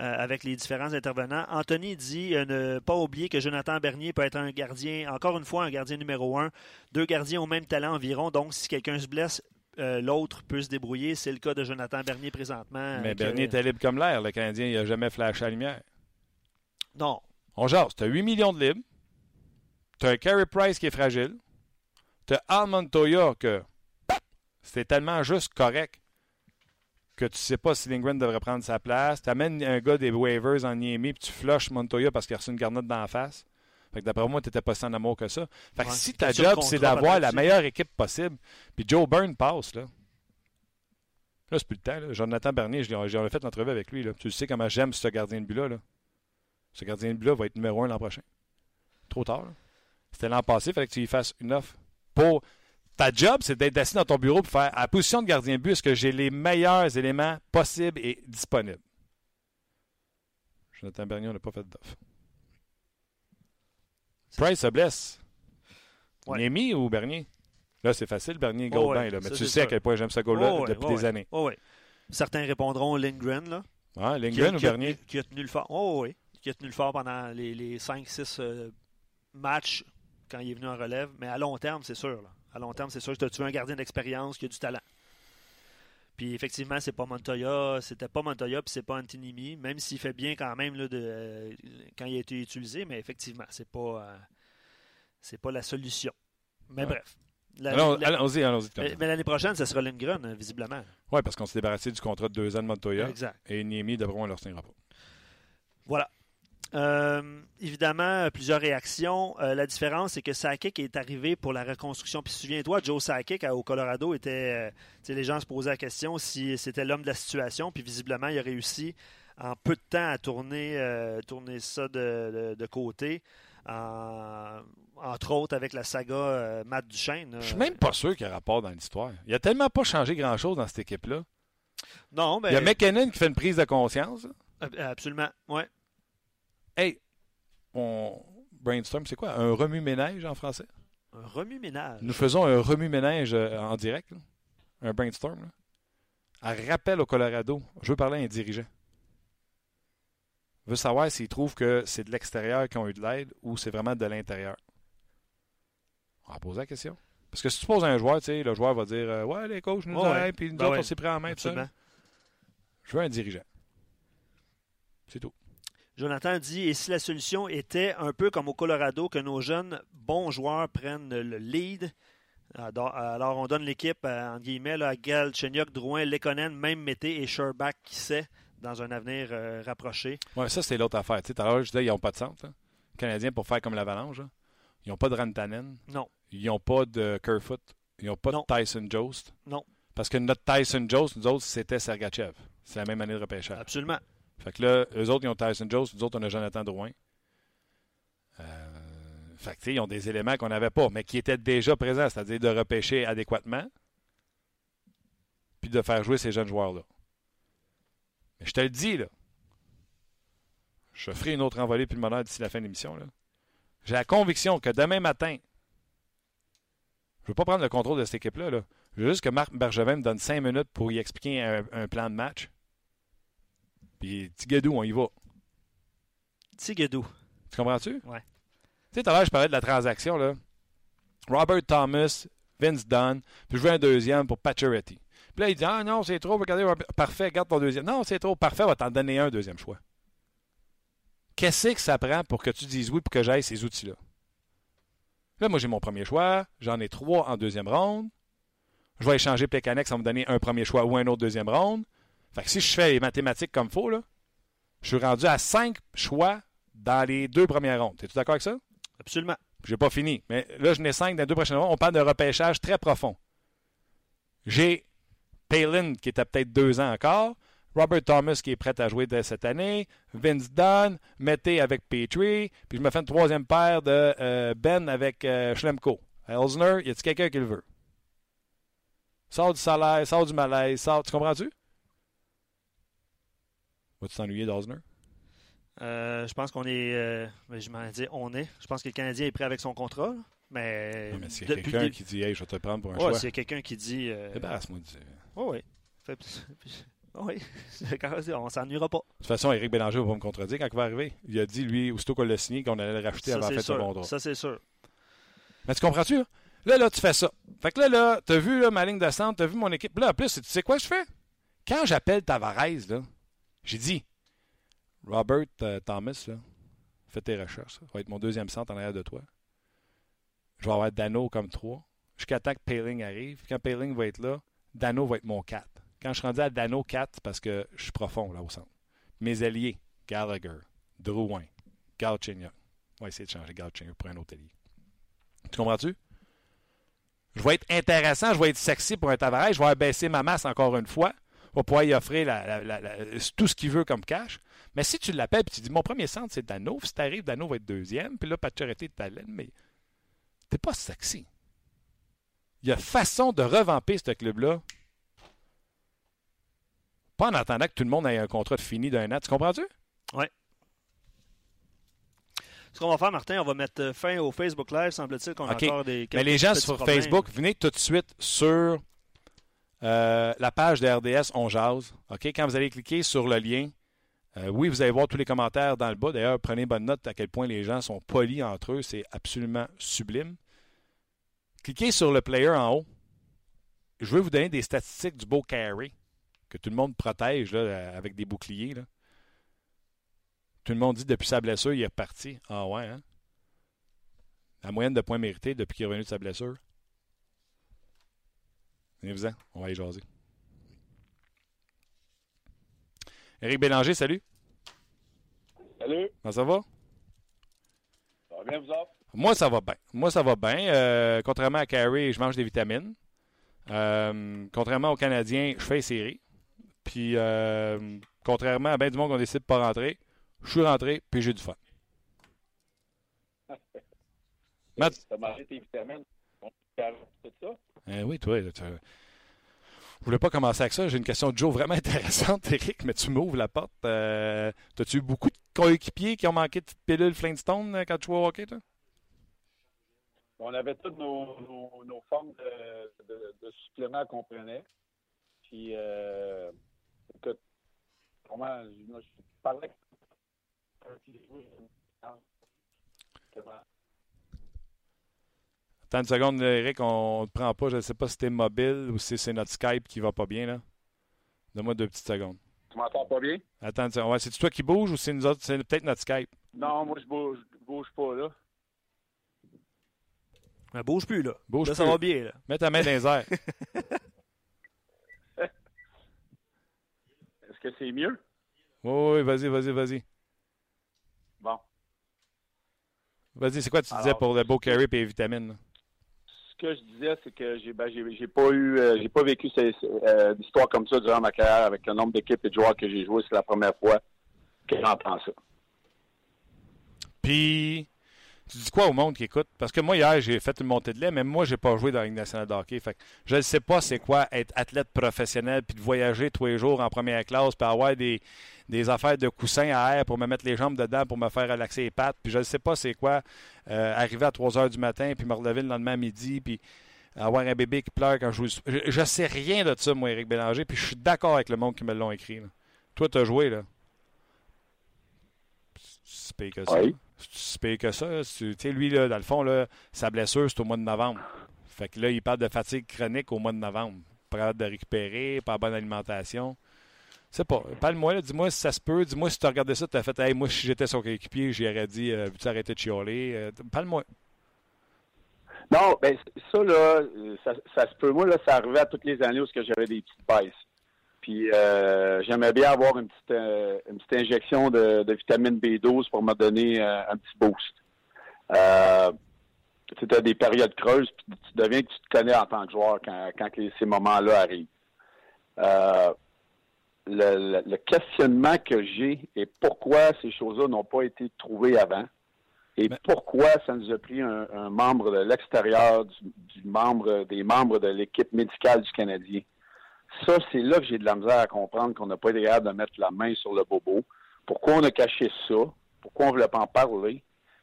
euh, avec les différents intervenants. Anthony dit euh, ne pas oublier que Jonathan Bernier peut être un gardien, encore une fois, un gardien numéro un. Deux gardiens au même talent environ, donc si quelqu'un se blesse, euh, l'autre peut se débrouiller. C'est le cas de Jonathan Bernier présentement. Mais Bernier était libre comme l'air. Le Canadien, il n'a jamais flashé la lumière. Non. On jase. Tu as 8 millions de libres. Tu as un Carey Price qui est fragile. Tu as Al Montoya que c'était tellement juste correct que tu sais pas si Lindgren devrait prendre sa place. Tu amènes un gars des waivers en Niemi puis tu flushes Montoya parce qu'il a reçu une garnotte d'en face. Fait que d'après moi, tu n'étais pas si en amour que ça. Fait que Ouais. si ta job, c'est d'avoir la meilleure équipe possible, puis Joe Byrne passe, là. Là, c'est plus le temps. Là. Jonathan Bernier, j'ai j'ai fait l'entrevue avec lui. Là. Tu sais comment j'aime ce gardien de but-là. là. Ce gardien de but-là va être numéro un l'an prochain. Trop tard. C'était l'an passé, il fallait que tu lui fasses une offre. Pour ta job, c'est d'être assis dans ton bureau pour faire à la position de gardien de but, est-ce que j'ai les meilleurs éléments possibles et disponibles? Jonathan Bernier, on n'a pas fait d'offre. Price se blesse. Ouais. Niemi ou Bernier? Là, c'est facile, Bernier Oh, Goldin. ouais, là, mais tu sais à quel point j'aime ce goal-là Oh, depuis oh, des ouais. années. Certains répondront Lindgren, là. Ah, qui Lindgren ou qui a Bernier? tenu- Qui a tenu le fort. Oui. Qui a tenu le fort pendant les, les 5-6 matchs quand il est venu en relève. Mais à long terme, c'est sûr. là. À long terme, c'est sûr que tu veux un gardien d'expérience qui a du talent. Puis effectivement, c'est pas Montoya, c'était pas Montoya, puis c'est pas Antinimi, même s'il fait bien quand même là, de, euh, quand il a été utilisé, mais effectivement, c'est pas euh, c'est pas la solution. Mais Ouais. bref. La- Alors, la- allons-y, allons-y. mais mais l'année prochaine, ce sera Lindgren, visiblement. Oui, parce qu'on s'est débarrassé du contrat de deux ans de Montoya. Exact. Et Niemi, de on ne leur signera pas. Voilà. Euh, évidemment, plusieurs réactions. Euh, la différence, c'est que Sakic est arrivé pour la reconstruction. Puis souviens-toi, Joe Sakic au Colorado était. euh, les gens se posaient la question si c'était l'homme de la situation. Puis visiblement, il a réussi en peu de temps à tourner, euh, tourner ça de, de- de côté. En- entre autres avec la saga euh, Matt Duchesne. Je suis même pas sûr qu'il y a rapport dans l'histoire. Il a tellement pas changé grand-chose dans cette équipe-là. Non, mais. Il y a McKinnon qui fait une prise de conscience. Absolument. Ouais. Hey, on brainstorm, c'est quoi? Un remue-ménage en français? Un remue-ménage. Nous faisons un remue-ménage euh, en direct. là. Un brainstorm. Là. Un rappel au Colorado. Je veux parler à un dirigeant. Je veux savoir s'il trouve que c'est de l'extérieur qui ont eu de l'aide ou c'est vraiment de l'intérieur. On va poser la question. Parce que si tu poses à un joueur, tu sais, le joueur va dire euh, Ouais, les coachs nous ouais. aident, puis nous Ben autres, ouais. on s'est pris en main. tout ça. Je veux un dirigeant. C'est tout. Jonathan dit Et si la solution était un peu comme au Colorado, que nos jeunes bons joueurs prennent le lead? Alors, on donne l'équipe, euh, entre guillemets, là, à Gal, Chenyok, Drouin, Lekonen, même Mété et Sherbach, qui sait, dans un avenir euh, rapproché. Ouais, ça, c'est l'autre affaire. Tout à l'heure, je disais, ils n'ont pas de centre. Les Canadiens, pour faire comme l'Avalanche, là, ils n'ont pas de Rantanen. Non. Ils n'ont pas de Kerfoot. Ils n'ont pas Non. de Tyson Jost. Non. Parce que notre Tyson Jost, nous autres, c'était Sergachev. C'est la même année de repêchage. Absolument. Fait que là, eux autres, ils ont Tyson Jost. Nous autres, on a Jonathan Drouin. Euh, fait que, ils ont des éléments qu'on n'avait pas, mais qui étaient déjà présents, c'est-à-dire de repêcher adéquatement, puis de faire jouer ces jeunes joueurs-là. Mais je te le dis, là, je ferai une autre envolée pulmonaire d'ici la fin de l'émission. J'ai la conviction que demain matin, je ne veux pas prendre le contrôle de cette équipe-là. Là. Je veux juste que Marc Bergevin me donne cinq minutes pour y expliquer un plan de match. Puis, Tigadou, on y va. Tigedou. Tu comprends-tu? Ouais. Tu sais, tout à l'heure, je parlais de la transaction, là. Robert Thomas, Vince Dunn, puis je veux un deuxième pour Pacioretty. Puis là, il dit Ah non, c'est trop, regardez, parfait, garde ton deuxième. Non, c'est trop, parfait, on va t'en donner un deuxième choix. Qu'est-ce que ça prend pour que tu dises oui pour que j'aille ces outils-là? Là, moi, j'ai mon premier choix, j'en ai trois en deuxième ronde. Je vais échanger Plekanex, ça va me donner un premier choix ou un autre deuxième ronde. Fait que si je fais les mathématiques comme il faut, là, je suis rendu à cinq choix dans les deux premières rondes. Es-tu d'accord avec ça? Absolument. J'ai pas fini. Mais là, je n'ai cinq dans les deux prochaines rondes. On parle de repêchage très profond. J'ai Palin, qui à peut-être deux ans encore. Robert Thomas, qui est prêt à jouer dès cette année. Vince Dunn. Mété avec Petrie. Puis je me fais une troisième paire de euh, Ben avec euh, Schlemko. Elsner, y a-t-il quelqu'un qui le veut? Sors du salaire, sors du malaise, sors. Tu comprends-tu? Vas-tu t'ennuyer d'Osner? Euh, je pense qu'on est. euh, mais je m'en dis, on est. Je pense que le Canadien est prêt avec son contrat. là. Mais. Non, mais s'il y a quelqu'un qui dit Hey, je vais te prendre pour un Ouais, choix. s'il y a quelqu'un qui dit. euh, Débarrasse-moi de ça. Oui, oui. On s'ennuiera pas. De toute façon, Éric Bélanger va pas me contredire quand il va arriver. Il a dit, lui, aussitôt qu'on l'a signé, qu'on allait le racheter Ça, avant la fête de contrat. Ça, c'est sûr. Mais tu comprends-tu? Là? là, là, tu fais ça. Fait que là, là, t'as vu là, ma ligne de centre, t'as vu mon équipe. Là, en plus, tu sais quoi je fais? Quand j'appelle Tavares, là, j'ai dit, Robert euh, Thomas, fais tes recherches. Ça va être mon deuxième centre en arrière de toi. Je vais avoir Dano comme 3. Jusqu'à temps que Paling arrive. Quand Paling va être là, Dano va être mon 4. Quand je suis rendu à Dano 4, c'est parce que je suis profond là au centre. Mes alliés, Gallagher, Drouin, Galchenyuk. On va essayer de changer Galchenyuk pour un autre allié. Tu comprends-tu? Je vais être intéressant, je vais être sexy pour un Tavares, je vais abaisser ma masse encore une fois. On va pouvoir y offrir la- la- la- la- tout ce qu'il veut comme cash. Mais si tu l'appelles et tu dis mon premier centre, c'est Dano, si tu arrives, Dano va être deuxième, puis là, Pacioretty est talent, mais t'es pas sexy. Il y a façon de revamper ce club-là. Pas en attendant que tout le monde ait un contrat fini d'un an. Tu comprends-tu? Ce qu'on va faire, Martin, on va mettre fin au Facebook Live. Semble-t-il qu'on OK. a encore des. Mais les gens sur problèmes. Facebook, venez tout de suite sur euh, la page de RDS On Jase. OK? Quand vous allez cliquer sur le lien, euh, oui, vous allez voir tous les commentaires dans le bas. D'ailleurs, prenez bonne note à quel point les gens sont polis entre eux. C'est absolument sublime. Cliquez sur le player en haut. Je veux vous donner des statistiques du beau carry que tout le monde protège là, avec des boucliers. Là. Tout le monde dit depuis sa blessure, il est reparti. Ah ouais, hein? La moyenne de points mérités depuis qu'il est revenu de sa blessure. Venez-vous-en, on va y jaser. Éric Bélanger, salut. Salut. Comment ça va? Ça va bien, vous autres? Moi, ça va bien. Moi, ça va bien. Euh, contrairement à Carrie, je mange des vitamines. Euh, contrairement aux Canadiens, je fais série. Puis, euh, contrairement à bien du monde qu'on décide de pas rentrer, je suis rentré, puis j'ai du fun. Matt? Tu mangé tes vitamines? Tout ça? Eh oui, toi. Tu... Je voulais pas commencer avec ça. J'ai une question de Joe vraiment intéressante, Eric, mais tu m'ouvres la porte. Euh, As-tu eu beaucoup de coéquipiers qui ont manqué de pilule Flintstone euh, quand tu jouais au hockey, toi? On avait toutes nos, formes de, suppléments qu'on prenait. Puis, euh, je parlais Attends une seconde, Eric, on ne te prend pas. Je ne sais pas si tu es mobile ou si c'est notre Skype qui va pas bien. là. Donne-moi deux petites secondes. Tu m'entends pas bien? Attends, ouais, c'est toi qui bouge ou c'est nous autres? C'est peut-être notre Skype. Non, moi je bouge, je bouge pas là. Mais bouge plus là. Bouge là, plus. ça va bien là. Mets ta main dans les airs. Est-ce que c'est mieux? Oui, oui, vas-y, vas-y, vas-y. Bon. Vas-y, c'est quoi tu disais pour le beau carry et les vitamines? là? Ce que je disais, c'est que j'ai ben, pas eu euh, j'ai pas vécu euh, d'histoire comme ça durant ma carrière avec le nombre d'équipes et de joueurs que j'ai joué. C'est la première fois que j'entends ça. Puis, tu dis quoi au monde qui écoute? Parce que moi, hier, j'ai fait une montée de lait, mais moi, j'ai pas joué dans la Ligue nationale de hockey. Fait que je ne sais pas c'est quoi être athlète professionnel puis de voyager tous les jours en première classe puis avoir des, des affaires de coussins à air pour me mettre les jambes dedans pour me faire relaxer les pattes. Puis je ne sais pas c'est quoi euh, arriver à 3 heures du matin puis me relever le lendemain à midi puis avoir un bébé qui pleure quand je joue. Je, je sais rien de ça, moi, Éric Bélanger, puis je suis d'accord avec le monde qui me l'ont écrit. Toi, tu as joué, là. C'est pire que ça. C'est pire que ça. Tu sais, lui, là, dans le fond, là, sa blessure, c'est au mois de novembre. Fait que là, il parle de fatigue chronique au mois de novembre. Pas de récupérer, pas bonne alimentation. C'est pas. Parle-moi, dis-moi si ça se peut. Dis-moi si tu as regardé ça, tu as fait, hey, moi, si j'étais son coéquipier, j'aurais dit, euh, veux-tu arrêter de chialer? Euh, Parle-moi. Non, ben ça là, euh, ça, ça se peut. Moi là, ça arrivait à toutes les années où j'avais des petites baisses. Puis euh, j'aimais bien avoir une petite euh, une petite injection de, de vitamine B12 pour me donner euh, un petit boost. Euh, tu as des périodes creuses, puis tu deviens que tu te connais en tant que joueur quand, ces moments-là arrivent. Le, le- le questionnement que j'ai et pourquoi ces choses-là n'ont pas été trouvées avant et Mais- pourquoi ça nous a pris un, un membre de l'extérieur, du, du membre, des membres de l'équipe médicale du Canadien. Ça, c'est là que j'ai de la misère à comprendre qu'on n'a pas été capable de mettre la main sur le bobo. Pourquoi on a caché ça? Pourquoi on ne voulait pas en parler?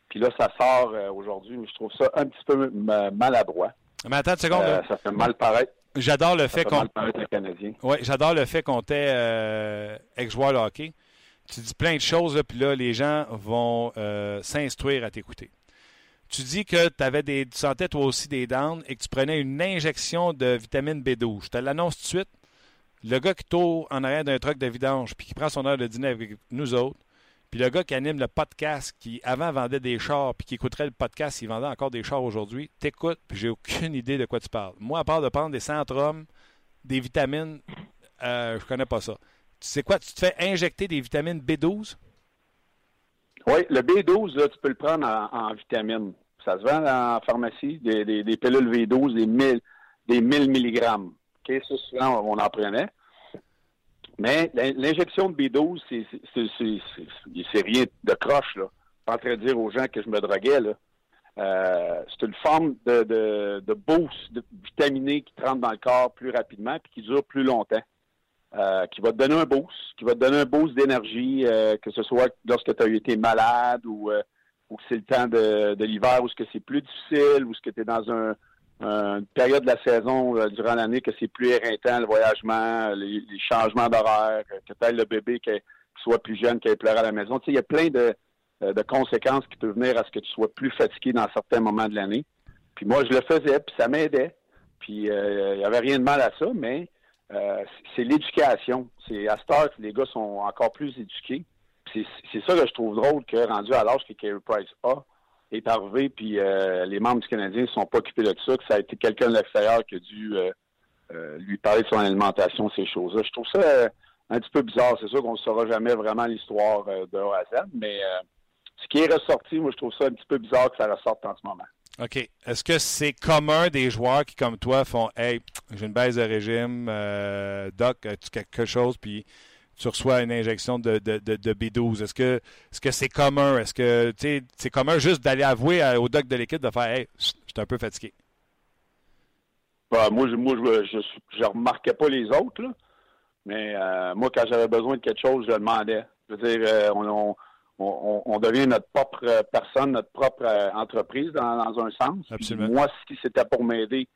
Puis là, ça sort euh, aujourd'hui, mais je trouve ça un petit peu ma- maladroit. Mais attends une seconde. Euh, ça fait mal paraître. J'adore le fait qu'on. Oui, j'adore le fait qu'on t'ait euh, ex-joueur de hockey. Tu dis plein de choses, là, puis là, les gens vont euh, s'instruire à t'écouter. Tu dis que avais des, tu sentais toi aussi des downs et que tu prenais une injection de vitamine B12. Je te l'annonce tout de suite. Le gars qui tourne en arrière d'un truck de vidange puis qui prend son heure de dîner avec nous autres, puis le gars qui anime le podcast, qui avant vendait des chars puis qui écouterait le podcast, il vendait encore des chars aujourd'hui, t'écoutes puis j'ai aucune idée de quoi tu parles. Moi, à part de prendre des centrums, des vitamines, euh, je connais pas ça. Tu sais quoi, tu te fais injecter des vitamines B12? Oui, le B12, là, tu peux le prendre en, vitamine. Ça se vend en pharmacie, des, pilules V12, des 1000, des 1000 milligrammes. OK, ça, souvent, on en prenait. Mais l'in- l'injection de B12, c'est- rien de croche, là. Pas en train de dire aux gens que je me droguais, là. Euh, c'est une forme de, de, de boost de vitaminé qui te rentre dans le corps plus rapidement puis qui dure plus longtemps. Euh, qui va te donner un boost, qui va te donner un boost d'énergie, euh, que ce soit lorsque tu as été malade ou, ou que c'est le temps de, de l'hiver où ce que c'est plus difficile, ou ce que tu es dans un, un- une période de la saison euh, durant l'année que c'est plus éreintant, le voyagement, les, changements d'horaire, que tu le bébé qui, soit plus jeune, qui ait pleuré à la maison. Tu sais, il y a plein de, euh, de conséquences qui peuvent venir à ce que tu sois plus fatigué dans certains moments de l'année. Puis moi, je le faisais, puis ça m'aidait. Puis il n'y avait rien de mal à ça, mais c'est l'éducation. C'est à Start, les gars sont encore plus éduqués. C'est ça que je trouve drôle que rendu à l'âge que Carey Price a, est arrivé, puis les membres du Canadien ne sont pas occupés de ça, que ça a été quelqu'un de l'extérieur qui a dû lui parler de son alimentation, ces choses-là. Je trouve ça un petit peu bizarre. C'est sûr qu'on ne saura jamais vraiment l'histoire euh, de A à Z, mais euh, ce qui est ressorti, moi, je trouve ça un petit peu bizarre que ça ressorte en ce moment. OK. Est-ce que c'est commun des joueurs qui, comme toi, font Hey, j'ai une baisse de régime, euh, Doc, as-tu quelque chose, puis tu reçois une injection de, de, de, B12. Est-ce que est-ce que c'est commun? Est-ce que c'est commun juste d'aller avouer au doc de l'équipe de faire Hey, je suis un peu fatigué? Bah, moi, je, moi je, je, remarquais pas les autres, là. Mais euh, moi, quand j'avais besoin de quelque chose, je le demandais. Je veux dire, euh, on, on, on, devient notre propre personne, notre propre euh, entreprise dans, dans, un sens. Absolument. Moi, si c'était pour m'aider.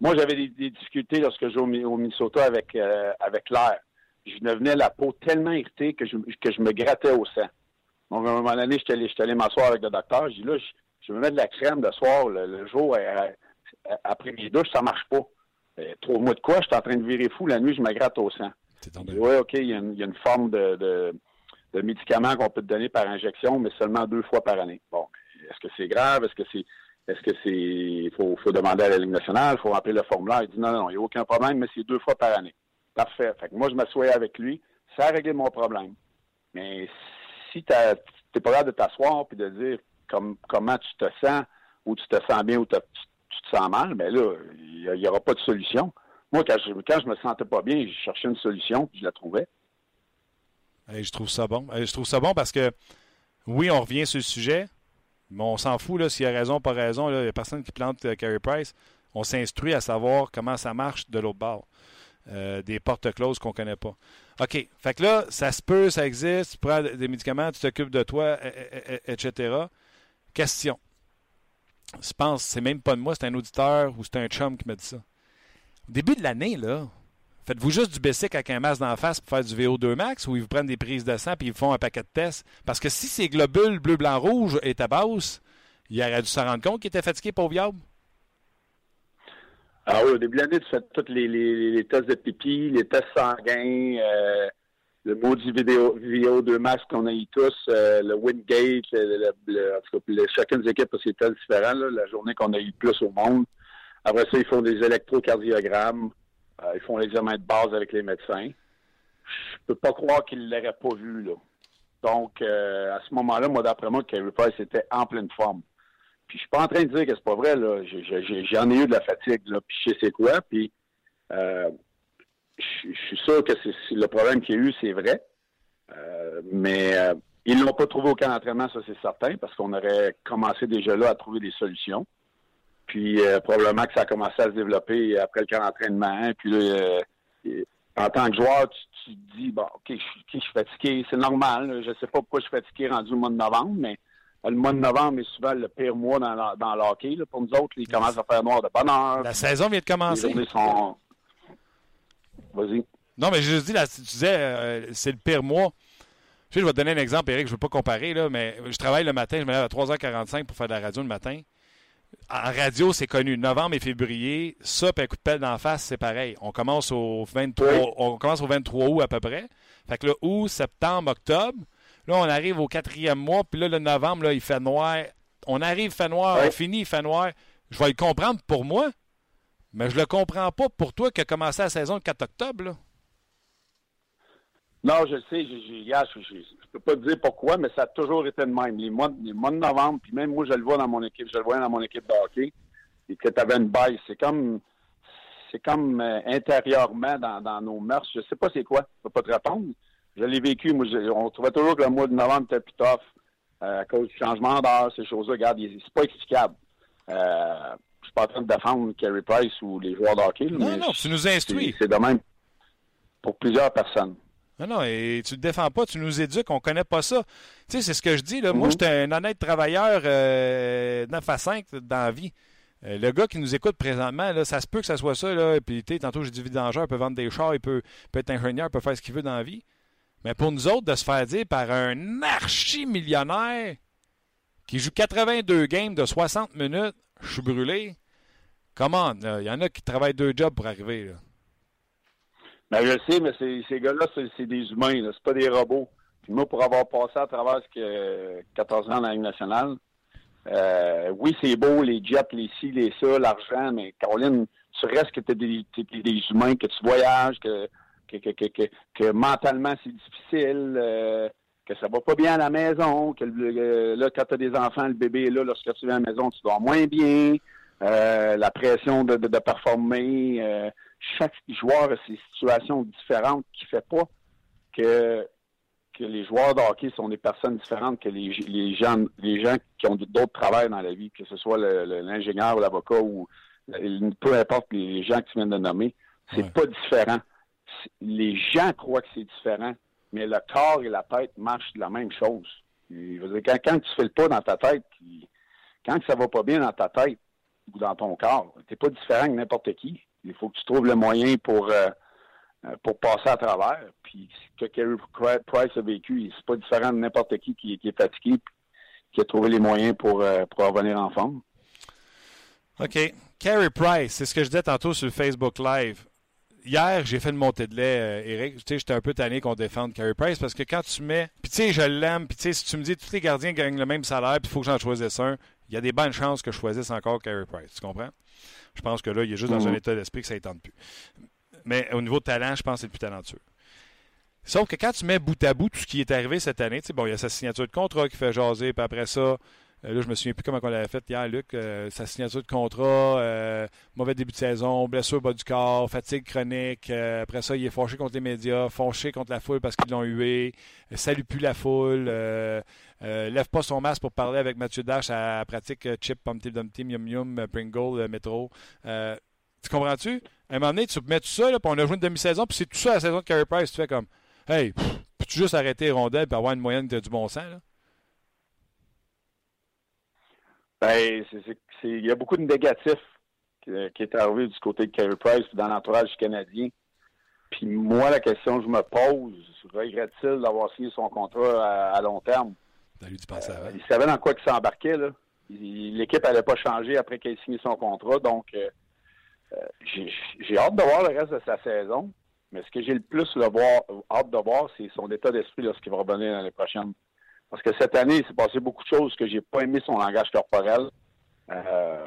Moi, j'avais des, difficultés lorsque je au, au Minnesota avec, avec l'air. Je devenais la peau tellement irritée que je, que je me grattais au sang. Donc, à un moment donné, je suis allé, m'asseoir avec le docteur. Je dis là, je, je me mets de la crème de soir le, jour après mes douches, ça marche pas. Trouve-moi de quoi, je suis en train de virer fou. La nuit, je me gratte au sang. Oui, OK, il y, a une, forme de, de, médicament qu'on peut te donner par injection, mais seulement deux fois par année. Bon, est-ce que c'est grave? Est-ce que c'est est-ce que c'est il faut, demander à la Ligue nationale, il faut remplir le formulaire. Il dit non, non, il n'y a aucun problème, mais c'est deux fois par année. Parfait. Fait que moi, je m'assois avec lui, ça a réglé mon problème. Mais si tu n'es pas là de t'asseoir et de dire comment tu te sens, ou tu te sens bien ou tu, te sens mal, mais ben là, il n'y aura pas de solution. Moi, quand je, quand je me sentais pas bien, je cherchais une solution, puis je la trouvais. je trouve ça bon. je trouve ça bon parce que, oui, on revient sur le sujet, mais on s'en fout s'il y a raison pas raison. Il n'y a personne qui plante euh, Carey Price. On s'instruit à savoir comment ça marche de l'autre bord. Euh, des portes closes qu'on ne connaît pas. OK. Fait que là, ça se peut, ça existe, tu prends des médicaments, tu t'occupes de toi, etc. Question. Je pense, c'est même pas de moi, c'est un auditeur ou c'est un chum qui m'a dit ça. Au début de l'année, là, faites-vous juste du basic avec un masque d'en face pour faire du VO2 max ou ils vous prennent des prises de sang et ils font un paquet de tests? Parce que si ces globules bleu, blanc, rouge étaient basses, il aurait dû se rendre compte qu'il était fatigué, pauvre viable. Ah oui, au début de l'année, tu fais tous les, tests de pipi, les tests sanguins, euh, le maudit vidéo, VO2 max qu'on a eu tous, euh, le Wingate, le, en tout cas, chacune des équipes a ses tests différents, la journée qu'on a eu le plus au monde. Après ça, ils font des électrocardiogrammes. Euh, ils font l'examen de base avec les médecins. Je peux pas croire qu'ils l'auraient pas vu, là. Donc, euh, à ce moment-là, moi, d'après moi, Kerry Price était en pleine forme. Puis, je suis pas en train de dire que c'est pas vrai, là. J'en ai, eu de la fatigue, là. Puis, je sais quoi. Puis, euh, je, suis sûr que c'est le problème qu'il y a eu, c'est vrai. mais ils l'ont pas trouvé au camp d'entraînement, ça, c'est certain, parce qu'on aurait commencé déjà là à trouver des solutions. Puis euh, probablement que ça a commencé à se développer après le camp d'entraînement. Puis là, euh, en tant que joueur, tu, te dis, bon, OK, je, suis fatigué, c'est normal. Je ne sais pas pourquoi je suis fatigué rendu au mois de novembre, mais euh, le mois de novembre est souvent le pire mois dans, dans l'hockey. Pour nous autres, il commence à faire noir de bonne heure. La saison vient de commencer. Les sont... Vas-y. Non, mais je dis, là, tu disais, c'est le pire mois. je vais te donner un exemple, Eric, je ne veux pas comparer, là, mais je travaille le matin, je me lève à 3h45 pour faire de la radio le matin en radio, c'est connu. Novembre et février, ça, puis un coup de pelle d'en face, c'est pareil. On commence au 23, on commence au 23 août à peu près. Fait que là, août, septembre, octobre. Là, on arrive au quatrième mois, puis là, le novembre, là, il fait noir. On arrive, il fait noir, on finit, il fait noir. Je vais le comprendre pour moi, mais je le comprends pas pour toi qui a commencé la saison le 4 octobre. Là. Non, je le sais. Je, ne peux pas te dire pourquoi, mais ça a toujours été le même. Les mois, les mois de novembre, puis même moi, je le vois dans mon équipe, je le vois dans mon équipe de hockey, et que tu avais une baisse. C'est comme c'est comme euh, intérieurement dans, nos mœurs. Je sais pas c'est quoi. Je peux pas te répondre. Je l'ai vécu. Moi, on trouvait toujours que le mois de novembre était plus tough euh, à cause du changement d'heure, ces choses-là. Regarde, c'est pas explicable. Euh, je suis pas en train de défendre Kerry Price ou les joueurs de hockey. non, non, tu nous instruis. C'est de même pour plusieurs personnes. Non, non, et tu ne te défends pas, tu nous éduques, on ne connaît pas ça. Tu sais, c'est ce que je dis. Là. Moi, mhm. j'étais un honnête travailleur euh, 9 à 5 dans la vie. Euh, le gars qui nous écoute présentement, là, ça se peut que ça soit ça. Là, puis, tantôt, j'ai dit vidangeur, il peut vendre des chars, il peut, peut être ingénieur, il peut faire ce qu'il veut dans la vie. Mais pour nous autres, de se faire dire par un archi-millionnaire qui joue 82 games de 60 minutes, je suis brûlé. Comment? Il y en a qui travaillent deux jobs pour arriver. Là. Ben, je sais, mais ces, gars-là, c'est, des humains, c'est pas des robots. Puis moi, pour avoir passé à travers ce que 14 ans dans la Ligue nationale, euh, oui, c'est beau, les jets, les ci, les ça, l'argent, mais Caroline, tu restes que tu des humains, que tu voyages, que, que, que, que, que mentalement c'est difficile, euh, que ça va pas bien à la maison, que euh, là, quand tu as des enfants, le bébé est là, lorsque tu viens à la maison, tu dors moins bien, euh, la pression de, de, de performer. Chaque joueur a ses situations différentes qui fait pas que que les joueurs de hockey sont des personnes différentes que les, les gens les gens qui ont d'autres travails dans la vie, que ce soit l'ingénieur ou l'avocat ou peu importe les gens que tu viens de nommer, c'est Ouais. pas différent. Les gens croient que c'est différent, mais le corps et la tête marchent de la même chose. Quand, tu fais le pas dans ta tête, quand ça va pas bien dans ta tête ou dans ton corps, t'es pas différent que n'importe qui. Il faut que tu trouves le moyen pour euh, euh, pour passer à travers. Puis ce que Carey Price a vécu, c'est pas différent de n'importe qui, qui qui est fatigué, qui a trouvé les moyens pour euh, pour revenir en forme. OK. Carey Price, c'est ce que je disais tantôt sur Facebook Live. Hier, j'ai fait une montée de lait, euh, Eric. Tu sais, j'étais un peu tanné qu'on défende Carey Price parce que quand tu mets. Puis tu sais, je l'aime. Puis tu sais, si tu me dis tous les gardiens gagnent le même salaire, puis il faut que j'en choisisse un, il y a des bonnes chances que je choisisse encore Carey Price. Tu comprends? Je pense que là, il est juste dans Mhm. un état d'esprit que ça ne tente plus. Mais au niveau de talent, je pense que c'est le plus talentueux. Sauf que quand tu mets bout à bout tout ce qui est arrivé cette année, tu sais, bon, il y a sa signature de contrat qui fait jaser, puis après ça, là, je me souviens plus comment on l'avait fait hier, Luc, euh, sa signature de contrat, euh, mauvais début de saison, blessure au bas du corps, fatigue chronique, euh, après ça, il est fâché contre les médias, fâché contre la foule parce qu'ils l'ont hué, euh, salue plus la foule, euh, euh, lève pas son masque pour parler avec Mathieu Dash à, pratique euh, chip, Pumpty Dumpty, Yum Yum, euh, Pringle, euh, Métro. Euh, tu comprends-tu? À un moment donné, tu mets tout ça, là, puis on a joué une demi-saison, puis c'est tout ça la saison de Carey Price, tu fais comme, hey, pff, peux-tu juste arrêter les rondelles et avoir une moyenne de du bon sens, là? Ben, il y a beaucoup de négatifs qui, qui est arrivé du côté de Carey Price dans l'entourage canadien. Puis moi, la question que je me pose, regrette-t-il d'avoir signé son contrat à, à long terme? Lui passer avant. Il savait dans quoi il s'embarquait, L'équipe n'allait pas changer après qu'il ait signé son contrat, donc euh, euh, j'ai j'ai hâte de voir le reste de sa saison. Mais ce que j'ai le plus le voir, hâte de voir, c'est son état d'esprit lorsqu'il va revenir l'année prochaine. Parce que cette année, il s'est passé beaucoup de choses que j'ai pas aimé son langage corporel. Euh,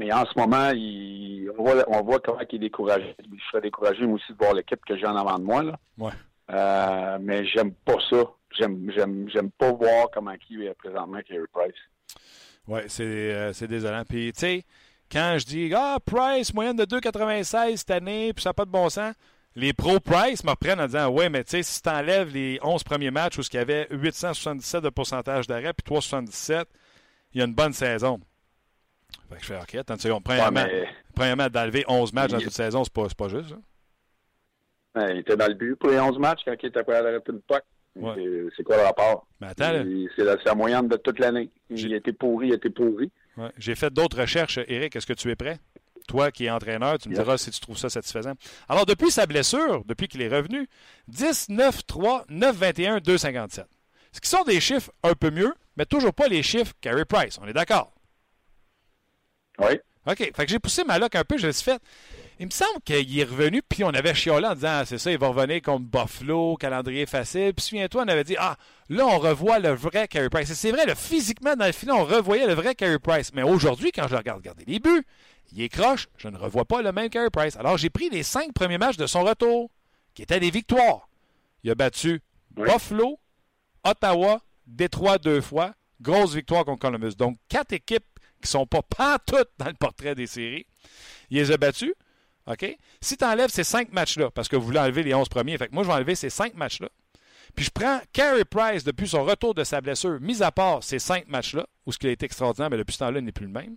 et en ce moment, il, on, voit, on voit comment il est découragé. Je serais découragé, moi aussi, de voir l'équipe que j'ai en avant de moi. Là. Ouais. Euh, mais j'aime pas ça. J'aime, j'aime, j'aime pas voir comment il est présentement Carey Price. Oui, c'est euh, c'est désolant. Puis, tu sais, quand je dis Ah, Price, moyenne de 2,96 cette année, puis ça n'a pas de bon sens, les pros Price me reprennent en disant Ouais, mais tu sais, si tu enlèves les 11 premiers matchs où il y avait 877 de pourcentage d'arrêt, puis 377, il y a une bonne saison. Fait que je fais OK, attends une seconde. Ouais, Premièrement, mais, premièrement d'enlever 11 matchs dans toute saison, c'est pas, pas juste. ça. ouais, il était dans le but pour les 11 matchs quand il était prêt à arrêter une puck. Ouais. C'est, quoi le rapport? C'est la, moyenne de toute l'année. Il a été pourri, il a été pourri. Ouais. J'ai fait d'autres recherches. Eric, est-ce que tu es prêt? Toi qui es entraîneur, tu me diras si tu trouves ça satisfaisant. Alors, depuis sa blessure, depuis qu'il est revenu, 10, 9, 3, 9, 21, 2, 57. Ce qui sont des chiffres un peu mieux, mais toujours pas les chiffres Carey Price. On est d'accord? Oui. OK. Fait que j'ai poussé ma loc un peu, je suis fait. Il me semble qu'il est revenu, puis on avait chiolé en disant ah, c'est ça, il va revenir contre Buffalo, calendrier facile. Puis souviens-toi, on avait dit Ah, là, on revoit le vrai Carey Price. Et c'est vrai, physiquement, dans le filet, on revoyait le vrai Carey Price. Mais aujourd'hui, quand je regarde regarder les buts, il est croche, je ne revois pas le même Carey Price. Alors, j'ai pris les cinq premiers matchs de son retour, qui étaient des victoires. Il a battu Oui. Buffalo, Ottawa, Détroit deux fois, grosse victoire contre Columbus. Donc, quatre équipes qui sont pas pantoute dans le portrait des séries. Il les a battus. OK? Si tu enlèves ces cinq matchs-là, parce que vous voulez enlever les 11 premiers, fait que moi, je vais enlever ces cinq matchs-là. Puis je prends Carey Price depuis son retour de sa blessure, mis à part ces cinq matchs-là, où ce qui a été extraordinaire, mais depuis ce temps-là, il n'est plus le même.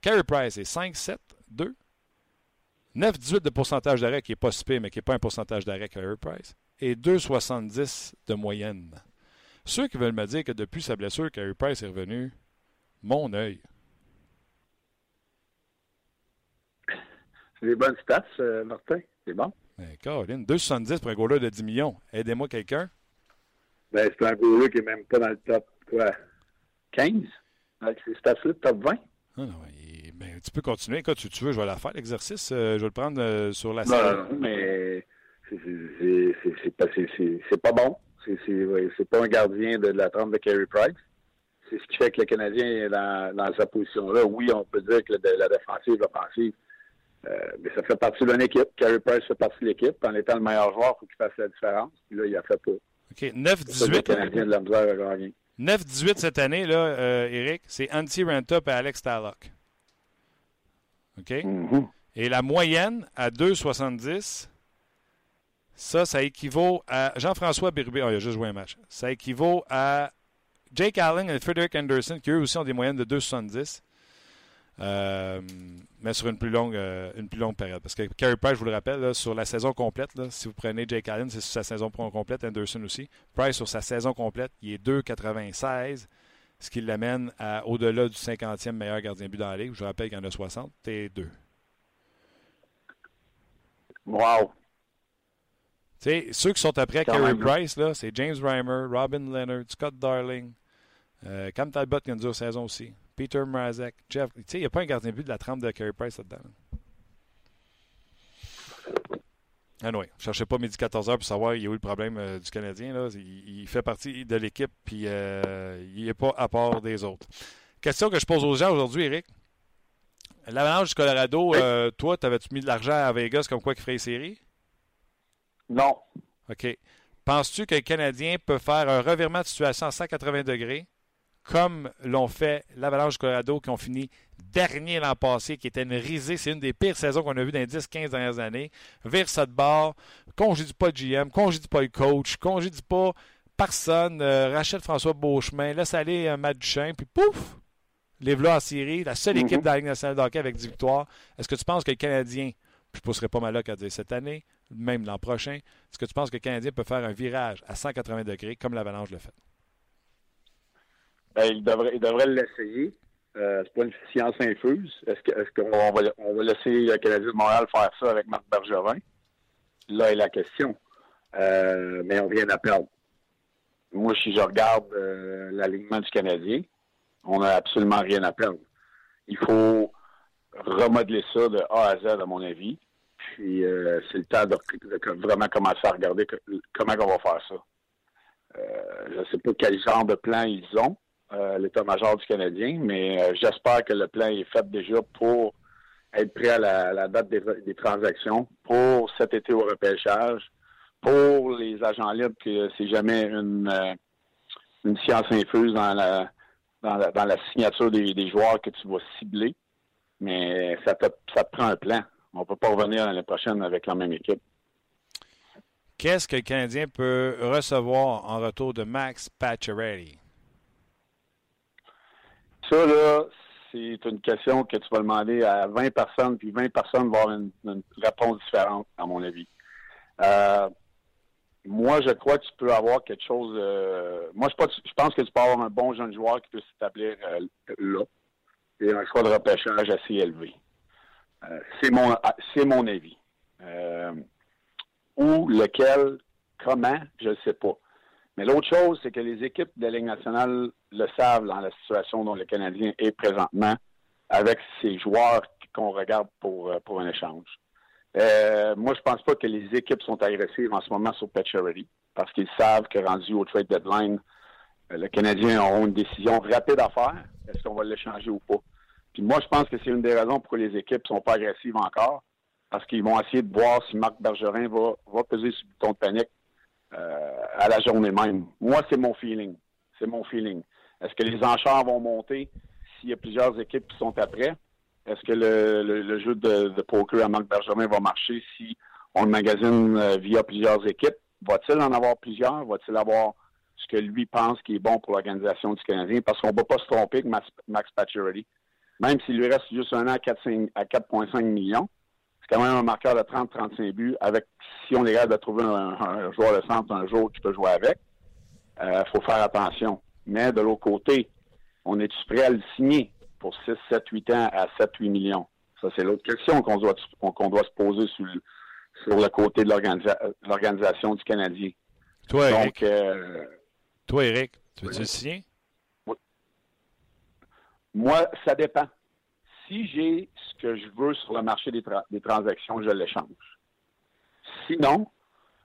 Carey Price est 5, 7, 2. 9, 18 de pourcentage d'arrêt, qui n'est pas si pire, mais qui n'est pas un pourcentage d'arrêt Carey Price. Et 2,70 de moyenne. Ceux qui veulent me dire que depuis sa blessure, Carey Price est revenu, mon œil. C'est des bonnes stats, euh, Martin. C'est bon? Mais Caroline, 2,70 pour un goaler de 10 millions. Aidez-moi quelqu'un. Ben, c'est un goaler qui est même pas dans le top, quoi, 15? Avec ses stats-là, top 20? Ah non, ben, tu peux continuer. Quand tu, tu veux, je vais la faire, l'exercice. Euh, je vais le prendre euh, sur la Non, série. non, non, mais c'est- pas, pas bon. C'est c'est- ouais, c'est pas un gardien de, la trempe de Carey Price. C'est ce qui fait que le Canadien est dans, dans sa position-là. Oui, on peut dire que la défensive, l'offensive, euh, mais ça fait partie d'une équipe. Carey Price fait partie de l'équipe. En étant le meilleur joueur, il faut qu'il fasse la différence. Puis là, il a fait pas. OK. C'est ça que le 9-18. Canadien de la misère gagner. 9-18 cette année, là, euh, Eric, c'est Antti Rantop et Alex Tallock. OK? Mhm. Et la moyenne à 2,70, ça, ça équivaut à Jean-François Bérubé. Oh, il a juste joué un match. Ça équivaut à Jake Allen et Frederick Anderson, qui eux aussi ont des moyennes de 2,70. Euh, mais sur une plus longue euh, une plus longue période. Parce que Carey Price, je vous le rappelle, là, sur la saison complète, là, si vous prenez Jake Allen, c'est sur sa saison complète, Anderson aussi. Price, sur sa saison complète, il est 2,96, ce qui l'amène à au-delà du 50e meilleur gardien but dans la Ligue. Je vous rappelle qu'il y en a 60, et 2. Wow. Tu sais, ceux qui sont après Carey. Price, là, c'est James Reimer, Robin Leonard, Scott Darling, euh, Cam Talbot qui a une dure saison aussi, Peter Mrazek, Jeff. Tu sais, il n'y a pas un gardien de but de la trempe de Carey Price là-dedans. là. Ah non, je cherchais pas midi 14h pour savoir il y a eu le problème euh, du Canadien. Là. Il, il fait partie de l'équipe, puis euh, il n'est pas à part des autres. Question que je pose aux gens aujourd'hui, Eric. L'Avalanche du Colorado, Oui. euh, toi, t'avais-tu mis de l'argent à Vegas comme quoi qu'il ferait les séries? Non. OK. Penses-tu que le Canadien peut faire un revirement de situation à 180 degrés, comme l'ont fait l'Avalanche du Colorado, qui ont fini dernier l'an passé, qui était une risée. C'est une des pires saisons qu'on a vues dans les 10-15 dernières années. Vire ça de bord, congédie pas le GM, congédie pas le coach, congédie pas personne, euh, rachète François Beauchemin, laisse aller un Matt puis pouf! Les là en série, la seule Mhm. équipe de la Ligue nationale de hockey avec 10 victoires. Est-ce que tu penses que le Canadien, puis je pousserai pas mal là qu'à dire cette année, même l'an prochain, est-ce que tu penses que le Canadien peut faire un virage à 180 degrés comme l'Avalanche le fait? Ben, il devrait, il devrait l'essayer. Euh, c'est pas une science infuse. Est-ce qu'on va, on va laisser le Canadien de Montréal faire ça avec Marc Bergevin? Là est la question. Euh, mais on vient à perdre. Moi, si je regarde euh, l'alignement du Canadien, on n'a absolument rien à perdre. Il faut remodeler ça de A à Z, à mon avis. Puis c'est le temps de, vraiment commencer à regarder comment on va faire ça. Je ne sais pas quel genre de plan ils ont, euh, l'état-major du Canadien, mais euh, j'espère que le plan est fait déjà pour être prêt à la, date des, transactions, pour cet été au repêchage, pour les agents libres, que c'est jamais une, euh, science infuse dans la, dans la, signature des, des joueurs que tu vas cibler. Mais ça te, ça te prend un plan. On ne peut pas revenir l'année prochaine avec la même équipe. Qu'est-ce que le Canadien peut recevoir en retour de Max Pacioretty? Ça, là, c'est une question que tu vas demander à 20 personnes, puis 20 personnes vont avoir une, réponse différente, à mon avis. Euh, moi, je crois que tu peux avoir quelque chose. euh, moi, je, pense- que tu peux avoir un bon jeune joueur qui peut s'établir euh, là. Et un choix de repêchage assez élevé. C'est mon c'est mon avis. Où, lequel, comment, je ne sais pas. Mais l'autre chose, c'est que les équipes de la Ligue nationale le savent dans la situation dont le Canadien est présentement avec ces joueurs qu'on regarde pour, euh, un échange. Euh, moi, je pense pas que les équipes sont agressives en ce moment sur Pacioretty parce qu'ils savent que rendu au trade deadline, euh, le Canadien aura une décision rapide à faire. Est-ce qu'on va l'échanger ou pas? Puis moi, je pense que c'est une des raisons pourquoi les équipes sont pas agressives encore parce qu'ils vont essayer de voir si Marc Bergerin va, va peser sur le bouton de panique euh, à la journée même. Moi, c'est mon feeling. C'est mon feeling. Est-ce que les enchères vont monter s'il y a plusieurs équipes qui sont après? Est-ce que le, jeu de, poker à Marc Bergerin va marcher si on le magasine euh, via plusieurs équipes? Va-t-il en avoir plusieurs? Va-t-il avoir ce que lui pense qui est bon pour l'organisation du Canadien? Parce qu'on ne va pas se tromper avec Max, Max Pacioretty. Même s'il lui reste juste un an à 4,5 à 4,5 millions, quand même un marqueur de 30-35 buts avec, si on est capable de trouver un, un joueur de centre un jour qui peut jouer avec, il faut faire attention. Mais de l'autre côté, on est-tu prêt à le signer pour 6, 7, 8 ans à 7, 8 millions? Ça, c'est l'autre question qu'on doit, qu'on doit se poser sur, le- sur le côté de l'organisa- l'organisation du Canadien. Toi, Eric, Donc, euh, toi, Eric tu veux-tu le signer? moi, ça dépend. Si j'ai ce que je veux sur le marché des, tra- des transactions, je l'échange. Sinon,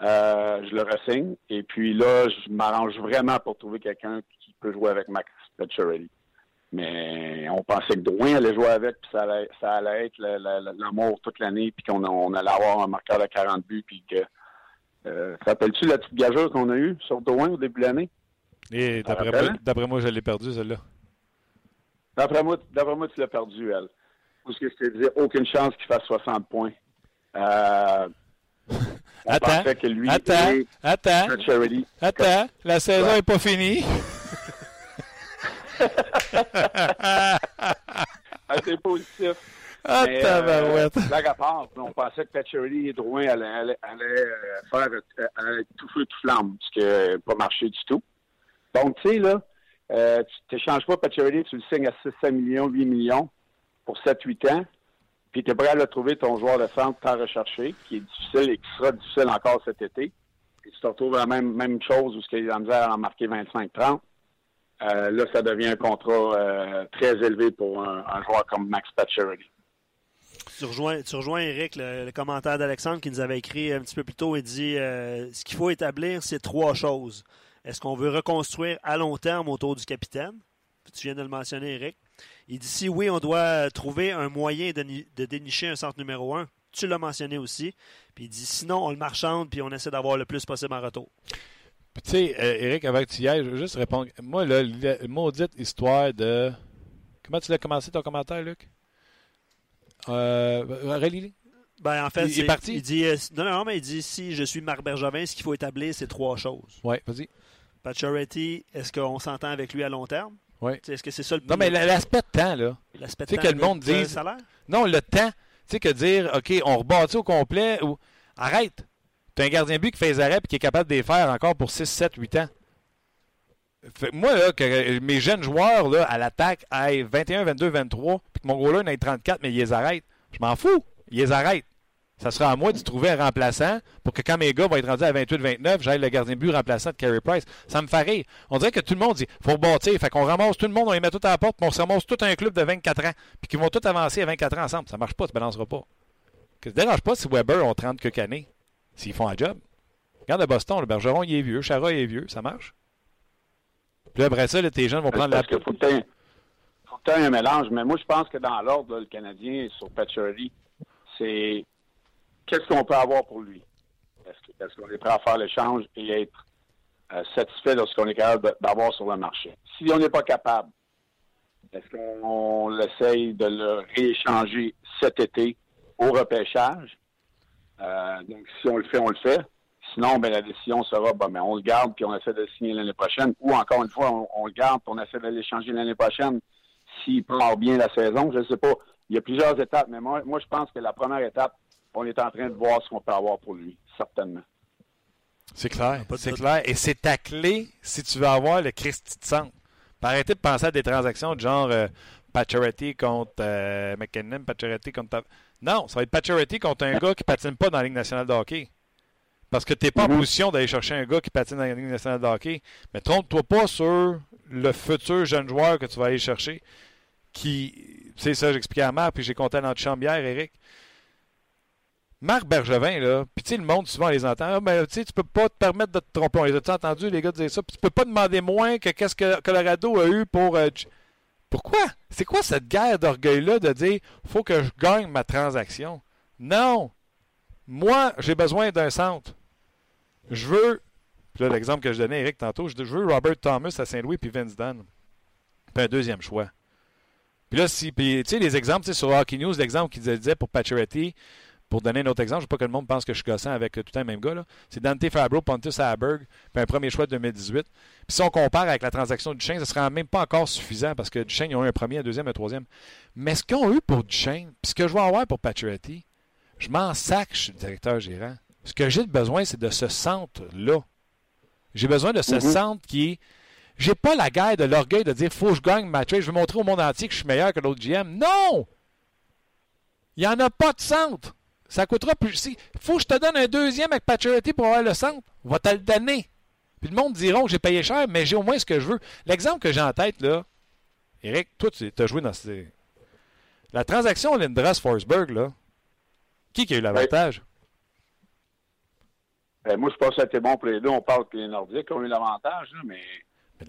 euh, je le ressigne. Et puis là, je m'arrange vraiment pour trouver quelqu'un qui peut jouer avec Max Pacioretty. Mais on pensait que Drouin allait jouer avec, puis ça allait, ça allait être l'amour toute l'année, puis qu'on on allait avoir un marqueur de 40 buts, puis que... Euh, rappelles-tu la petite gageuse qu'on a eue sur Drouin au début de l'année? Et d'après moi, hein? d'après moi, je l'ai perdu, celle-là. D'après moi, d'après moi, tu l'as perdu, elle. Parce que je te disais, aucune chance qu'il fasse 60 points. Euh, on Attends, pensait que lui attends, attends, attends. La saison Ouais. n'est pas finie. assez positif. Ah, Mais, euh, blague à part, on pensait que Pacioretty et Drouin allaient, allaient- allaient, euh, faire euh, allaient tout feu, tout flamme, ce qui n'a pas marché du tout. Donc, tu sais, là, euh, tu n'échanges pas Pacioretty, tu le signes à 600 millions, 8 millions pour 7-8 ans, puis tu es prêt à le trouver ton joueur de centre tant recherché, qui est difficile et qui sera difficile encore cet été. Et tu te retrouves à la même, même chose où ce qu'il a misère à en marquer 25-30. Euh, là, ça devient un contrat euh, très élevé pour un, joueur comme Max Pacioretty. Tu rejoins, tu rejoins Eric, le, commentaire d'Alexandre qui nous avait écrit un petit peu plus tôt. Il dit ce qu'il faut établir, c'est trois choses. Est-ce qu'on veut reconstruire à long terme autour du capitaine? Tu viens de le mentionner, Eric. Il dit si oui, on doit trouver un moyen de, ni- de dénicher un centre numéro un. Tu l'as mentionné aussi. Puis il dit sinon, on le marchande puis on essaie d'avoir le plus possible en retour. Puis, Tu sais, euh, Eric, avant que tu y ailles, je veux juste répondre. Moi, là, la maudite histoire de. Comment tu l'as commencé ton commentaire, Luc? Euh. Ben, en fait, Il- il est parti? Il dit, euh, non, non, mais il dit si je suis Marc Bergevin, ce qu'il faut établir, c'est trois choses. Ouais, vas-y. Pacioretty, est-ce qu'on s'entend avec lui à long terme? Sais, Est-ce que c'est ça le Non, mais l'aspect de temps, là. l'aspect tu sais de que temps le monde de- de dise- salaire? Non, le temps. Tu sais, que dire, OK, on rebâtit au complet ou. Arrête. Tu as un gardien but qui fait les arrêts et qui est capable de les faire encore pour 6, 7, 8 ans. Fait que moi, là, que mes jeunes joueurs là, à l'attaque aient 21, 22, 23, puis que mon gros là il en ait 34, mais ils les arrêtent. Je m'en fous. Ils les arrêtent. Ça sera à moi de trouver un remplaçant pour que quand mes gars vont être rendus à 28, 29, j'aille le gardien de but remplaçant de Carey Price. Ça me fait rire. On dirait que tout le monde dit faut rebâtir. Fait qu'on ramasse tout le monde, on les met tout à la porte, puis on se ramasse tout un club de 24 ans, puis qu'ils vont tous avancer à 24 ans ensemble. Ça marche pas, tu ne balanceras pas. Que ça te dérange pas si Weber ont 30 quelques années, s'ils font un job. Regarde le Boston, le Bergeron, il est vieux, Chara, il est vieux, ça marche. Puis après ça, là, tes jeunes vont prendre la Parce faut que faut que t'aies un mélange. Mais moi, je pense que dans l'ordre, le Canadien sur Pacioretty, c'est qu'est-ce qu'on peut avoir pour lui? Est-ce qu'on est prêt à faire l'échange et être euh, satisfait de ce qu'on est capable d'avoir sur le marché? Si on n'est pas capable, est-ce qu'on essaye de le rééchanger cet été au repêchage? Euh, donc, si on le fait, on le fait. Sinon, ben, la décision sera, on le garde puis on essaie de le signer l'année prochaine. Ou encore une fois, on, on le garde puis on essaie de l'échanger l'année prochaine s'il part bien la saison. Je ne sais pas. Il y a plusieurs étapes, mais moi, moi, je pense que la première étape, on est en train de voir ce qu'on peut avoir pour lui, certainement. C'est clair, c'est clair. Et c'est ta clé si tu veux avoir le Christy de centre. Arrêtez de penser à des transactions de genre euh, Pacioretty contre euh, McKinnon, Pacioretty contre... ta- Non, ça va être Pacioretty contre un gars qui patine pas dans la Ligue nationale de hockey. Parce que tu n'es pas en position d'aller chercher un gars qui patine dans la Ligue nationale de hockey. Mais trompe-toi pas sur le futur jeune joueur que tu vas aller chercher. Qui, c'est ça, j'expliquais à Marc, puis j'ai compté dans notre chambre hier, Eric. Marc Bergevin, là, puis tu sais, le monde, souvent, les entend. Ah, ben, tu sais, tu peux pas te permettre de te tromper. On les a entendu, les gars, dire ça? Puis tu peux pas demander moins que qu'est-ce que Colorado a eu pour. euh, Pourquoi? C'est quoi cette guerre d'orgueil-là de dire faut que je gagne ma transaction? Non! Moi, j'ai besoin d'un centre. Je veux. Puis là, l'exemple que je donnais Eric tantôt, je veux Robert Thomas à Saint-Louis puis Vince. Puis un deuxième choix. Puis là, si. Tu sais, les exemples, sur Hockey News, l'exemple qu'il disait pour Pacioretty, pour donner un autre exemple, je ne veux pas que le monde pense que je suis gossant avec tout un même gars. là. C'est Dante Fabro, Pontus Haberg, puis un premier choix de 2018. Puis si on compare avec la transaction de Duchesne, ce ne sera même pas encore suffisant parce que Duchesne, ils ont eu un premier, un deuxième, un troisième. Mais ce qu'ils ont eu pour Duchesne, puis ce que je vais avoir pour Pacioretty, je m'en sac, je suis le directeur gérant. Ce que j'ai besoin, c'est de ce centre-là. J'ai besoin de ce Mhm. centre qui est. J'ai pas la guerre de l'orgueil de dire faut que je gagne ma trade, je veux montrer au monde entier que je suis meilleur que l'autre GM. Non! Il n'y en a pas de centre. Ça coûtera plus. Faut que je te donne un deuxième avec Pacioretty pour avoir le centre. On va te le donner. Puis le monde dira que j'ai payé cher, mais j'ai au moins ce que je veux. L'exemple que j'ai en tête, là, Eric, toi, tu as joué dans ces. La transaction Lindros-Forsberg, là, qui, qui a eu l'avantage? Ben, moi, je pense que ça a été bon pour les deux. On parle que les Nordiques ont eu l'avantage, là, mais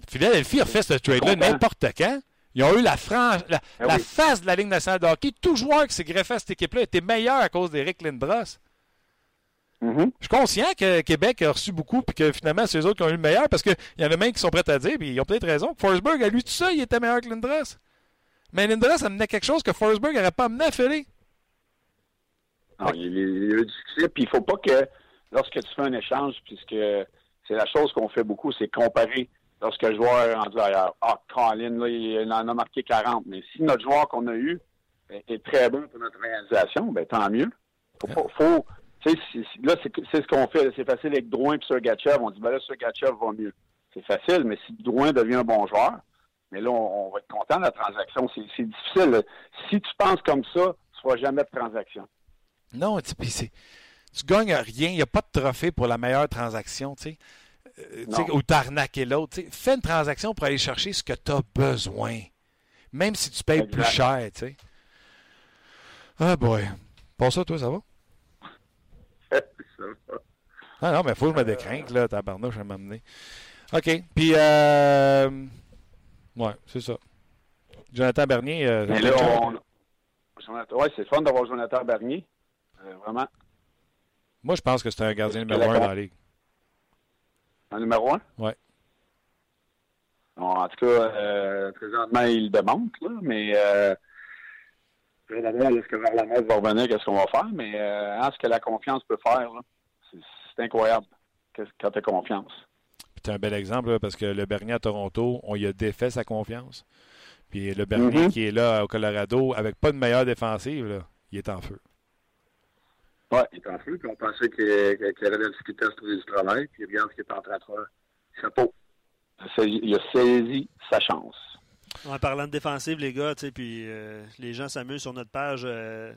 Philadelphie a fait ce trade-là n'importe quand. Ils ont eu la, frange, la, Ah la oui. face de la Ligue nationale de hockey. Tout joueur qui s'est greffé à cette équipe-là était meilleur à cause d'Éric Lindros. Mhm. Je suis conscient que Québec a reçu beaucoup puis que finalement, c'est eux autres qui ont eu le meilleur parce qu'il y en a même qui sont prêts à dire, puis ils ont peut-être raison, Forsberg, à lui tout seul, il était meilleur que Lindros. Mais Lindros amenait quelque chose que Forsberg n'aurait pas amené à Philly. Non, il, a eu du succès. Puis il faut pas que, lorsque tu fais un échange, puisque c'est la chose qu'on fait beaucoup, c'est comparer lorsque le joueur rendu ailleurs. Ah, Colin, là, il en a marqué 40. Mais si notre joueur qu'on a eu est, très bon pour notre réalisation, ben tant mieux. Faut faut, là, c'est ce qu'on fait. C'est facile avec Drouin et Sergachev. On dit, ben là, Sergachev va mieux. C'est facile, mais si Drouin devient un bon joueur, mais là, on, va être content de la transaction. C'est difficile. Si tu penses comme ça, tu feras jamais de transaction. Non, tu, tu gagnes rien. Il n'y a pas de trophée pour la meilleure transaction, tu sais. Euh, ou t'arnaquer l'autre. tu sais. Fais une transaction pour aller chercher ce que tu as besoin. Même si tu payes plus cher, tu sais. Ah boy. Pas ça, toi, ça va? Ah non, mais faut que je me décrinque, là, tabarnouche, je vais m'amener. OK. Puis, euh... ouais, c'est ça. Jonathan Bernier, euh, Mais là, on... Ouais, c'est fun d'avoir Jonathan Bernier. Euh, vraiment. moi, je pense que c'est un gardien numéro un dans la ligue. En numéro un? Bon, en tout cas, euh, présentement, il demande, là, mais euh, je vais d'abord, est-ce que va revenir, qu'est-ce qu'on va faire? Mais euh, hein, ce que la confiance peut faire, c'est, incroyable quand tu as confiance. C'est un bel exemple, là, parce que le Bernier à Toronto, on y a défait sa confiance. Puis le Bernier Mhm. qui est là au Colorado, avec pas de meilleure défensive, là, il est en feu. Oui, il est en feu, puis on pensait qu'il aurait de la difficulté à se trouver du travail, puis regarde ce qu'il est en train de faire. Chapeau. Il a saisi sa chance. En parlant de défensive, les gars, tu sais, puis euh, les gens s'amusent sur notre page euh,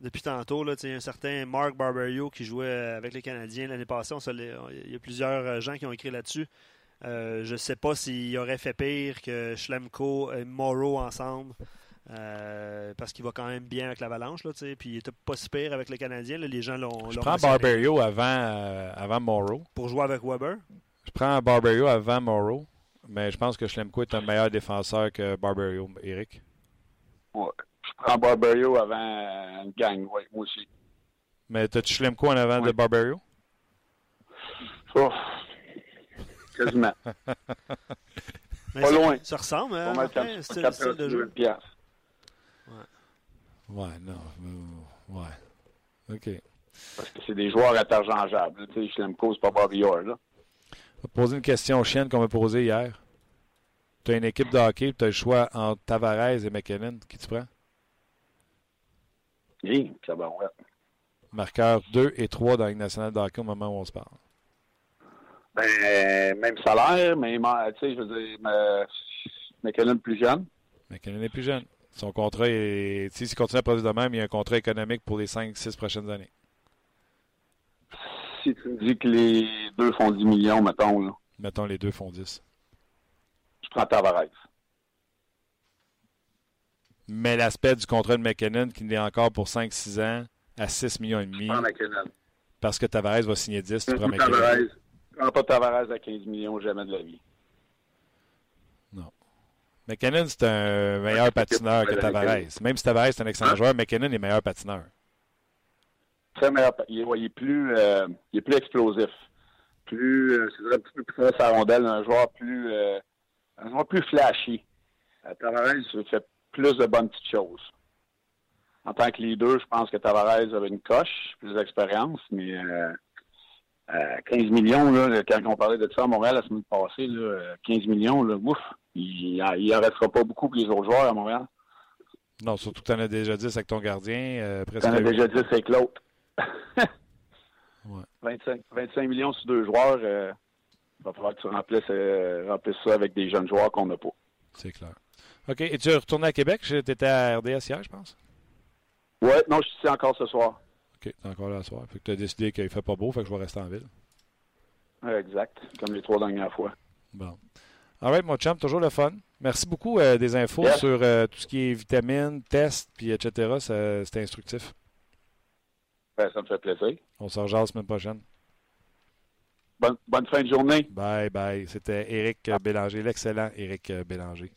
depuis tantôt. Là, un certain Mark Barberio qui jouait avec les Canadiens l'année passée. Il y a plusieurs euh, gens qui ont écrit là-dessus. Euh, je ne sais pas s'il aurait fait pire que Schlemko et Morrow ensemble. Euh, parce qu'il va quand même bien avec l'Avalanche, là, tu sais, puis il était pas si pire avec les Canadiens. là, les gens l'ont Je prends. Barberio avant, euh, avant Morrow. Pour jouer avec Weber? Je prends Barberio avant Morrow. Mais je pense que Schlemko est un meilleur défenseur que Barberio, Eric. Ouais. Je prends Barberio avant euh, gang, oui, moi aussi. Mais t'as-tu Schlemko en avant de Oui. Barberio? Oh. Quasiment. Mais Pas loin. Ça ressemble, hein, Pas mal Martin, style, 4 style de jeu. piastres. Ouais, non. euh, ouais. OK. Parce que c'est des joueurs interchangeables. Tu sais, Schlemko, c'est pas Orr, là. Je vais te poser une question chienne qu'on m'a posée hier. Tu as une équipe de hockey, tu as le choix entre Tavares et McKinnon. Qui tu prends? Oui, ça va, ouais. Marqueur 2 et 3 dans la Ligue nationale de hockey au moment où on se parle. Ben, même salaire, euh, tu sais, je veux dire, mais, McKinnon plus jeune. McKinnon est plus jeune. Son contrat est. S'il continue à produire de même, il y a un contrat économique pour les 5-6 prochaines années. Si tu me dis que les deux font 10 millions, mettons, là, Mettons, les deux font 10. je prends Tavares. Mais l'aspect du contrat de McKinnon, qui est encore pour 5-6 ans, à 6 millions et Je demi, prends McKinnon. parce que Tavares va signer 10, tu Je prends prends McKinnon. Tavares. Je prends pas Tavares à 15 millions jamais de la vie. McKinnon, c'est un meilleur patineur que Tavares. Même si Tavares est un excellent Hein? joueur, McKinnon est meilleur patineur. Très meilleur. Il ouais, il est plus, euh, il est plus explosif. Plus, euh, dirais, un petit peu plus sa rondelle, un joueur plus, euh, un joueur plus flashy. Tavares fait plus de bonnes petites choses. En tant que leader, je pense que Tavares avait une coche, plus d'expérience, mais euh, euh, 15 millions, là, quand on parlait de ça à Montréal la semaine passée, là, euh, 15 millions, là, ouf, il n'en restera pas beaucoup pour les autres joueurs à Montréal. Non, surtout que tu en as déjà 10 avec ton gardien. euh, presque T'en as déjà dit avec l'autre. Ouais. 25, 25 millions sur deux joueurs, euh, il va falloir que tu remplisses, euh, remplisses ça avec des jeunes joueurs qu'on n'a pas. C'est clair. OK. Et tu es retourné à Québec? Tu étais à RDS hier, je pense? Ouais, non, je suis ici encore ce soir. OK. Tu es encore là ce soir. Fait que tu as décidé qu'il fait pas beau, fait que je vais rester en ville. Ouais, exact, comme les trois dernières fois. Bon. All right, mon chum, toujours le fun. Merci beaucoup euh, des infos sur euh, tout ce qui est vitamines, tests, puis etc. C'était instructif. Ben, ça me fait plaisir. On se rejase la semaine prochaine. Bonne, bonne fin de journée. Bye bye. C'était Éric euh, Bélanger, l'excellent Éric Bélanger.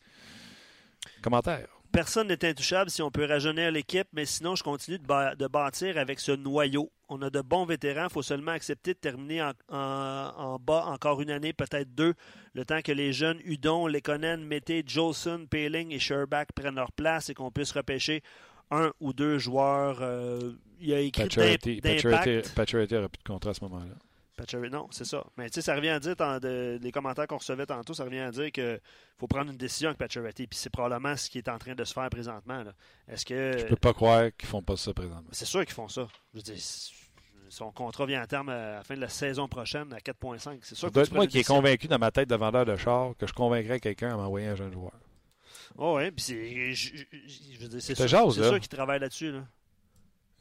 Commentaire. Personne n'est intouchable si on peut rajeunir l'équipe, mais sinon, je continue de, ba- de bâtir avec ce noyau. On a de bons vétérans. Il faut seulement accepter de terminer en, en- en bas encore une année, peut-être deux, le temps que les jeunes Udon, Lekonen, Mété, Jolson, Peeling et Sherbach prennent leur place et qu'on puisse repêcher un ou deux joueurs. euh, il y a écrit d'impact. N'aurait plus de contrat à ce moment-là. Pacioretty- Non, c'est ça. Mais tu sais, ça revient à dire, dans de- les commentaires qu'on recevait tantôt, ça revient à dire qu'il faut prendre une décision avec Pacioretty. Puis c'est probablement ce qui est en train de se faire présentement. Est-ce que. Je peux pas croire qu'ils font pas ça présentement. C'est sûr qu'ils font ça. Je veux dire, son contrat vient à terme à la fin de la saison prochaine à 4,5. C'est sûr que moi qui est convaincu dans ma tête de vendeur de char que je convaincrais quelqu'un à m'envoyer un jeune joueur. Oh, ouais, puis c'est. c'est sûr, sûr qu'ils travaillent là-dessus. Là.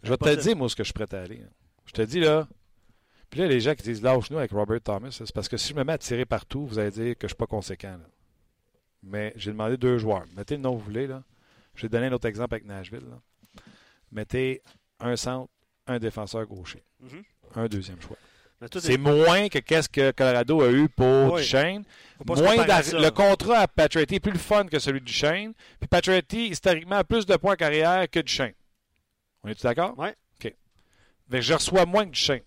Je vais te dire, moi, ce que je suis prêt à aller. hein. Je te dis, là. Puis là, les gens qui disent lâche-nous avec Robert Thomas, c'est parce que si je me mets à tirer partout, vous allez dire que je suis pas conséquent. là. Mais j'ai demandé deux joueurs. Mettez le nom que vous voulez. Là. Je vais donner un autre exemple avec Nashville. là. Mettez un centre, un défenseur gaucher, Mhm. un deuxième choix. Mais C'est moins que qu'est-ce que Colorado a eu pour Oui. Duchesne. Moins le contrat à Patrick est plus le fun que celui de Duchesne. Puis Patrick, historiquement, a plus de points carrière que Duchesne. On est-tu d'accord? Ouais. OK. Que je reçois moins que Duchesne.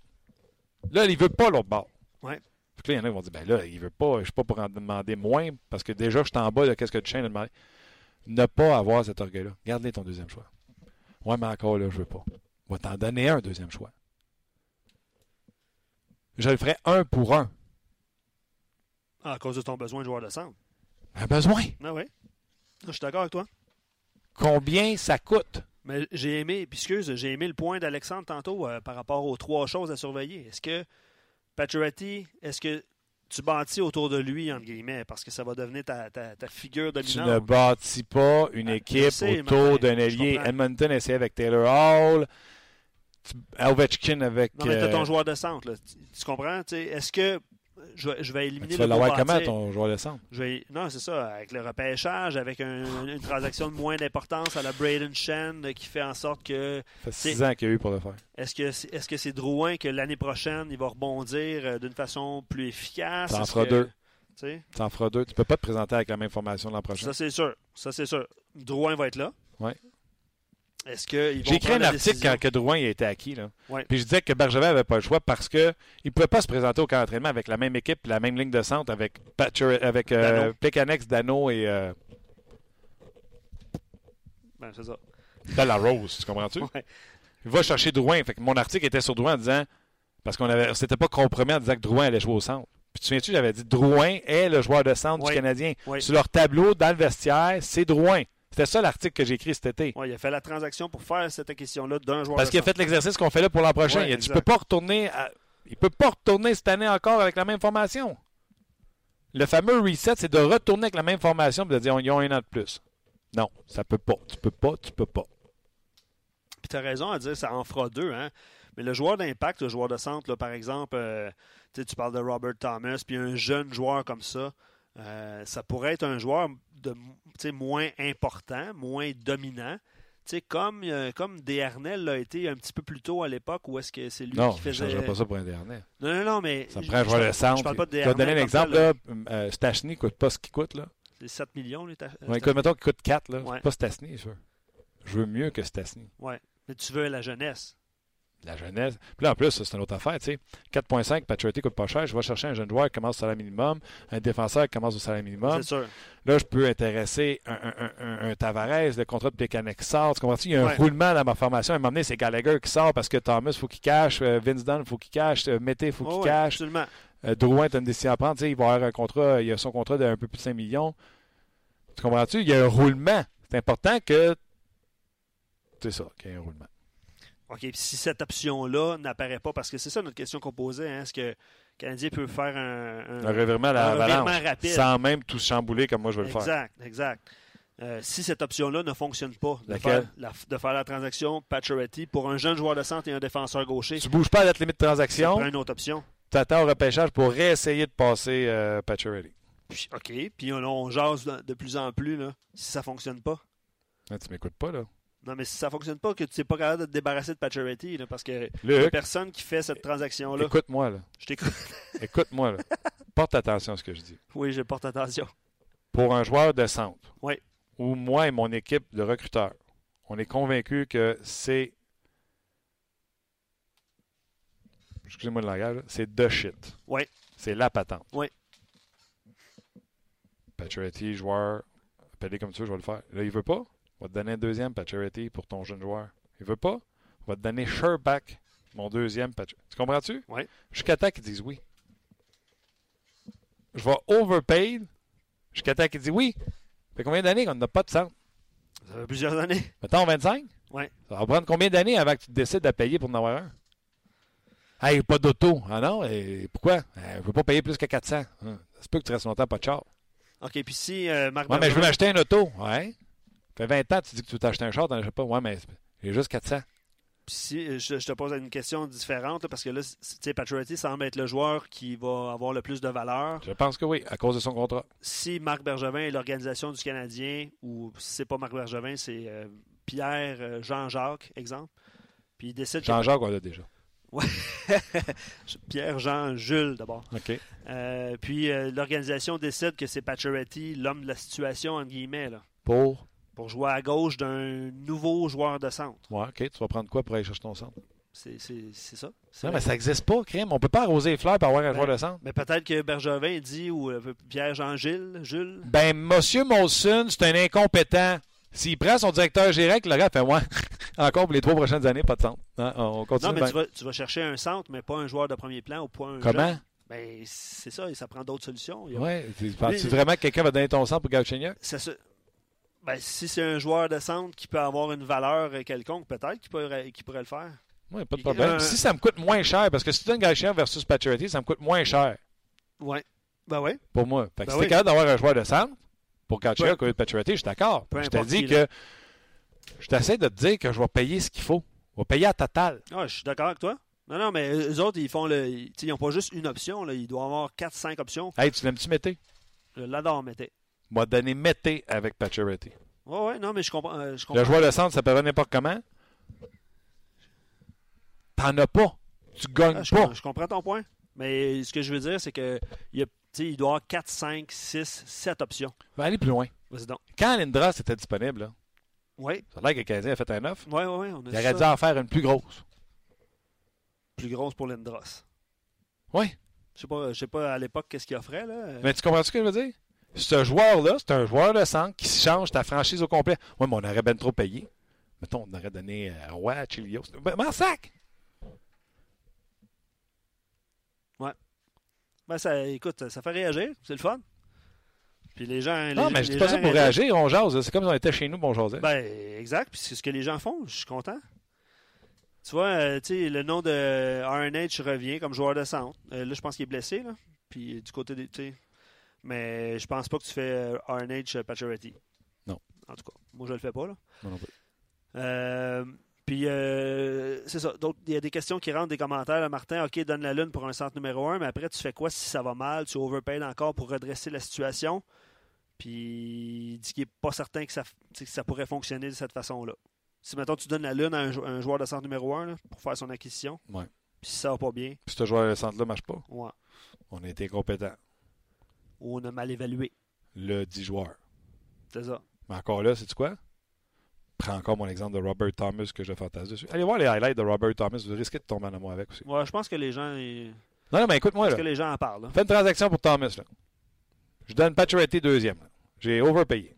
Là, il veut pas l'autre bord. Ouais. Là, il y en a qui vont dire, ben là, il veut pas, je suis pas pour en demander moins parce que déjà, je suis en bas de qu'est-ce que Duchesne a demandé. Ne pas avoir cet orgueil-là. Garde-les ton deuxième choix. Ouais, mais encore là, je veux pas. On va t'en donner un deuxième choix. Je le ferai un pour un. Ah, à cause de ton besoin de joueur de centre. Un besoin? Ah oui. Je suis d'accord avec toi. Combien ça coûte? Mais j'ai aimé, puis excuse, j'ai aimé le point d'Alexandre tantôt euh, par rapport aux trois choses à surveiller. Est-ce que Pacioretty, est-ce que tu bâtis autour de lui, entre guillemets, parce que ça va devenir ta, ta, ta figure Tu dominante? ne bâtis pas une Ah, équipe sais, autour d'un allié. Edmonton essaie avec Taylor Hall. Tu- Ovechkin avec. Non, mais t'as ton euh, joueur de centre, là. Tu, tu comprends? Tu Est-ce que je vais, je vais éliminer tu vas le mot l'avoir comment ton joueur de centre? Je vais- Non, c'est ça. Avec le repêchage, avec un- une transaction de moins d'importance à la Braden Shen euh, qui fait en sorte que. Ça fait six ans qu'il y a eu pour le faire. Est-ce que c'est est -ce c'est Drouin que l'année prochaine, il va rebondir euh, d'une façon plus efficace? T'en feras que- deux. Tu en feras deux. Tu peux pas te présenter avec la même formation l'an prochain. Ça, c'est sûr. Ça, c'est sûr. Drouin va être là. Ouais. Est-ce J'ai écrit un article quand que Drouin a été acquis. Là. Ouais. Puis je disais que Bergevin n'avait pas le choix parce qu'il ne pouvait pas se présenter au camp d'entraînement avec la même équipe, la même ligne de centre avec, Patcher, avec euh, Dano. Plekanec, Dano et euh, Ben, c'est ça. la Rose. Tu comprends-tu? Ouais. Il va chercher Drouin. Fait que mon article était sur Drouin en disant parce qu'on avait s'était pas compromis en disant que Drouin allait jouer au centre. Puis tu souviens-tu, j'avais dit Drouin est le joueur de centre Oui. du Canadien. Oui. Sur leur tableau dans le vestiaire, c'est Drouin. C'était ça l'article que j'ai écrit cet été. Ouais, il a fait la transaction pour faire cette question-là d'un joueur Parce qu'il a fait l'exercice qu'on fait là pour l'an prochain. Ouais, il a dit tu exact. peux pas retourner à- il peut pas retourner cette année encore avec la même formation. Le fameux reset, c'est de retourner avec la même formation et de dire ils ont un an de plus. Non, ça peut pas. Tu peux pas, tu peux pas. Puis tu as raison à dire ça en fera deux. Hein? Mais le joueur d'impact, le joueur de centre, là, par exemple, euh, tu parles de Robert Thomas, puis un jeune joueur comme ça, euh, ça pourrait être un joueur de, moins important, moins dominant. Comme, euh, comme Desharnais l'a été un petit peu plus tôt à l'époque, où est-ce que c'est lui Non, qui je ne faisait. changerai pas ça pour un dernier. Non, non, non, mais. Ça je- prend un je joueur parle- de centre. Je parle pas de Je vais te donner un Desharnais exemple. Là, euh, Stachny ne coûte pas ce qu'il coûte. Là. C'est 7 millions, les ta- Ouais, écoute, mettons qu'il coûte 4. Là. Ouais. Pas Stachny, ça. Je veux mieux que Stachny. Ouais. Mais tu veux la jeunesse. La jeunesse. Puis là, en plus, c'est une autre affaire. tu sais. 4,5, Patrick coûte pas cher. Je vais chercher un jeune joueur qui commence au salaire minimum, un défenseur qui commence au salaire minimum. C'est sûr. Là, je peux intéresser un, un, un, un- un Tavares, le contrat de Pécanet sort. Tu comprends? Il y a un Ouais. roulement dans ma formation. À un moment donné, c'est Gallagher qui sort parce que Thomas, il faut qu'il cache. euh, Vince Dunn, il faut qu'il cache. euh, Mété, il faut qu'il Oh, cache. absolument. Euh, Drouin, tu as une décision à prendre. Tu sais, il va avoir un contrat, il a son contrat d'un peu plus de 5 millions. Tu comprends-tu? Il y a un roulement. C'est important que. C'est ça, qu'il y ait un roulement. OK, puis si cette option-là n'apparaît pas, parce que c'est ça notre question qu'on posait, hein, est-ce que le Canadien peut faire un, Un revirement à la un revirement balance. rapide? Sans même tout chambouler comme moi je veux le faire. Exact, exact. Euh, si cette option-là ne fonctionne pas, de faire, la, de faire la transaction Pacioretty pour un jeune joueur de centre et un défenseur gaucher, Tu bouges pas à la limite de transaction? prend une autre option. Tu attends au repêchage pour réessayer de passer euh, Pacioretty. Puis, OK. Puis là, on jase de de plus en plus, là, si ça fonctionne pas. Ah, tu m'écoutes pas, là. Non, mais si ça fonctionne pas, que tu n'es pas capable de te débarrasser de Pacioretty, là, parce que il y a Luc, personne qui fait cette transaction-là. écoute-moi, là. Je t'écoute. Écoute-moi, là. Porte attention à ce que je dis. Oui, je porte attention. Pour un joueur de centre, Oui. ou moi et mon équipe de recruteurs, on est convaincu que c'est. Excusez-moi le langage, c'est the shit. Oui. C'est la patente. Oui. Pacioretty, joueur, appelez comme tu veux, je vais le faire. Là, il veut pas? On va te donner un deuxième Pacioretty pour ton jeune joueur. Il veut pas? On va te donner Sherback, mon deuxième Pacioretty. Tu comprends-tu? Oui. Jusqu'à temps qu'ils disent oui. Je vais overpay jusqu'à temps qu'ils disent oui. Ça fait combien d'années qu'on n'a pas de centre? Ça fait plusieurs années. Mettons 25? Oui. Ça va prendre combien d'années avant que tu décides de payer pour en avoir un? Hey, pas d'auto. Ah non? Et pourquoi? Euh, je ne veux pas payer plus que 400. Hum, Ça se peut que tu restes longtemps pas de char. OK, puis si euh, Marc Ouais, mais je veux m'acheter un auto. Ouais. Fait 20 ans que tu dis que tu veux t'acheter un char, t'en achètes pas. Ouais, mais j'ai juste 400. Puis si je, je te pose une question différente, là, parce que là, tu sais, Pacioretty semble être le joueur qui va avoir le plus de valeur. Je pense que oui, à cause de son contrat. Si Marc Bergevin et l'organisation du Canadien, ou si c'est pas Marc Bergevin, c'est euh, Pierre euh, Jean-Jacques, exemple, puis il décide que- Jean-Jacques, on l'a déjà. Pierre Jean Jules d'abord. OK. Euh, puis l'organisation décide que c'est Pacioretty, l'homme de la situation, entre guillemets, là, Pour. Pour jouer à gauche d'un nouveau joueur de centre. Ouais, OK. Tu vas prendre quoi pour aller chercher ton centre? C'est c'est- c'est ça. Non, mais ça n'existe pas, crime. On peut pas arroser les fleurs pour avoir un Ben, joueur de centre. Mais peut-être que Bergevin dit, ou euh, Pierre-Jean Gilles, Jules, Ben, Monsieur Molson, c'est un incompétent. S'il prend son directeur général, le gars fait ouais, encore pour les trois prochaines années, pas de centre. Hein, on continue. Non, mais ben, tu vas, tu vas chercher un centre, mais pas un joueur de premier plan ou pas un Comment? jeune. Ben, c'est ça, et ça prend d'autres solutions. A- tu- Penses-tu vraiment que quelqu'un va donner ton centre pour Galchenyuk? ça se- ben, si c'est un joueur de centre qui peut avoir une valeur euh, quelconque, peut-être qu'il pourrait, le faire. Oui, pas de problème. euh, Si ça me coûte moins cher, parce que si tu donnes Galchenyuk versus Pacioretty, ça me coûte moins cher Ouais. Ben oui. pour moi. Fait que Ben si oui. t'es capable d'avoir un joueur de centre pour au lieu de Pacioretty, je suis d'accord. Je te dis que je t'essaie de te dire que je vais payer ce qu'il faut. On va payer à total. Ah, je suis d'accord avec toi. Non, non, mais eux autres, ils font le. ils- n'ont pas juste une option, là. ils doivent avoir 4-5 options. Hey, tu l'aimes-tu Mété? Je l'adore, Mété. M'a donné Mété avec Pacioretty. Ouais, ouais, non, mais je comprends. euh, je Le joueur de centre, ça peut être n'importe comment. T'en as pas. Tu gagnes Ah, je, pas. je comprends ton point. Mais ce que je veux dire, c'est que il, y a, il doit y avoir 4, 5, 6, 7 options. Va aller plus loin. Vas-y donc. Quand Lindros était disponible, là, Oui, ça a l'air que le Canadien a fait un offre. oui, oui. A Il aurait dû en faire une plus grosse. Plus grosse pour Lindros. Oui. Je sais pas, je sais pas à l'époque qu'est-ce qu'il offrait. Là. Mais tu comprends ce que je veux dire? Ce joueur-là, c'est un joueur de centre qui change ta franchise au complet. Oui, mais on aurait bien trop payé. Mettons, on aurait donné à Roy, à Chilios. Ben, m'en sac! Ben, ça, écoute, ça fait réagir. C'est le fun. Puis les gens. Non, les, mais je dis pas ça pour réagir, on jase. C'est comme si on était chez nous, bon, on jasait. Ben, exact. Puis c'est ce que les gens font. Je suis content. Tu vois, euh, tu sais, le nom de RNH revient comme joueur de centre. Euh, là, je pense qu'il est blessé. Là. Puis du côté des. Mais je pense pas que tu fais euh, RNH Pacioretty. Non. En tout cas, moi, je le fais pas. Là. Moi non plus. Euh, puis, euh, c'est ça. Donc, il y a des questions qui rentrent des commentaires. là. Martin, OK, donne la lune pour un centre numéro un, mais après, tu fais quoi si ça va mal? Tu overpayes encore pour redresser la situation? Puis, il dit qu'il n'est pas certain que ça, que ça pourrait fonctionner de cette façon-là. Si, maintenant tu donnes la lune à un, jou- un joueur de centre numéro un là, pour faire son acquisition, Ouais. puis si ça va pas bien, Puis ce joueur de centre-là ne marche pas. ouais. On a été incompétent. Ou on a mal évalué. Le 10 joueurs. C'est ça. Mais encore là, c'est quoi? Prends encore mon exemple de Robert Thomas que je fantasme dessus. Allez voir les highlights de Robert Thomas. Vous risquez de tomber en amour avec aussi. Ouais, je pense que les gens, ils- Non, non, mais écoute-moi. je là. que les gens en parlent. là. Fais une transaction pour Thomas. Là. Je donne Pacioretty deuxième. J'ai overpayé.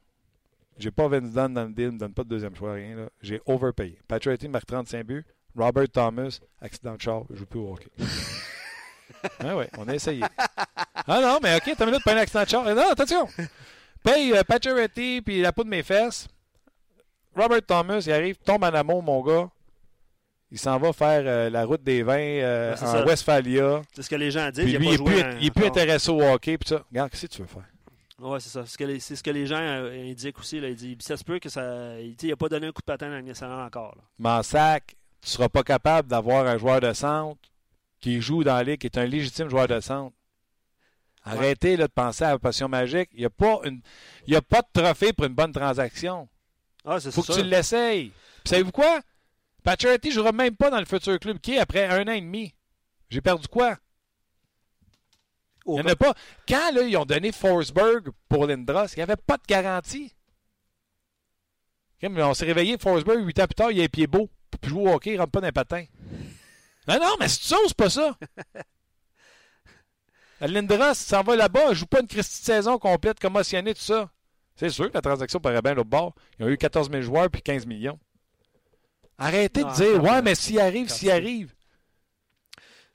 J'ai pas Vince Dunn dans le deal, me donne pas de deuxième choix, rien. là. J'ai overpayé. Pacioretty marque 35 buts. Robert Thomas, accident de char, je joue plus au hockey. ah ouais, on a essayé. Ah non, mais OK, t'as une minute pas un accident de char. Non, attention. Paye euh, Pacioretty puis la peau de mes fesses. Robert Thomas, il arrive, tombe en amour, mon gars. Il s'en va faire euh, la route des vins euh, Ouais, en ça. Westphalia. C'est ce que les gens disent. Puis il a lui, pas il est joué plus, un- il est plus intéressé au hockey. Puis ça, regarde, qu'est-ce que tu veux faire? Oui, c'est ça. C'est ce que les, ce que les gens euh, indiquent aussi. Là. Ils disent, ça se peut que ça. Il n'a pas donné un coup de patin le national encore. là. M'en sac, tu seras pas capable d'avoir un joueur de centre qui joue dans la ligue, qui est un légitime joueur de centre, Arrêtez là, de penser à la passion magique. Il n'y a, pas une... il y a pas de trophée pour une bonne transaction. Ah, c'est faut que ça. tu l'essayes. Puis savez-vous quoi? Pacioretty ne jouera même pas dans le futur club qui est après un an et demi? J'ai perdu quoi? Il n'y en a pas. Quand là, ils ont donné Forsberg pour Lindros, il n'y avait pas de garantie. On s'est réveillé, Forsberg, 8 ans plus tard, il a les pieds beaux. Puis jouer au hockey, il ne rentre pas dans les patins. Non, non, mais c'est ça ou c'est pas ça? Lindros s'en va là-bas, il joue pas une Christie de saison complète, commotionné, tout ça. C'est sûr que la transaction paraît bien l'autre bord. Ils ont eu 14 000 joueurs puis 15 millions. Arrêtez Non, de dire, attends, ouais, mais s'il arrive, s'il arrive.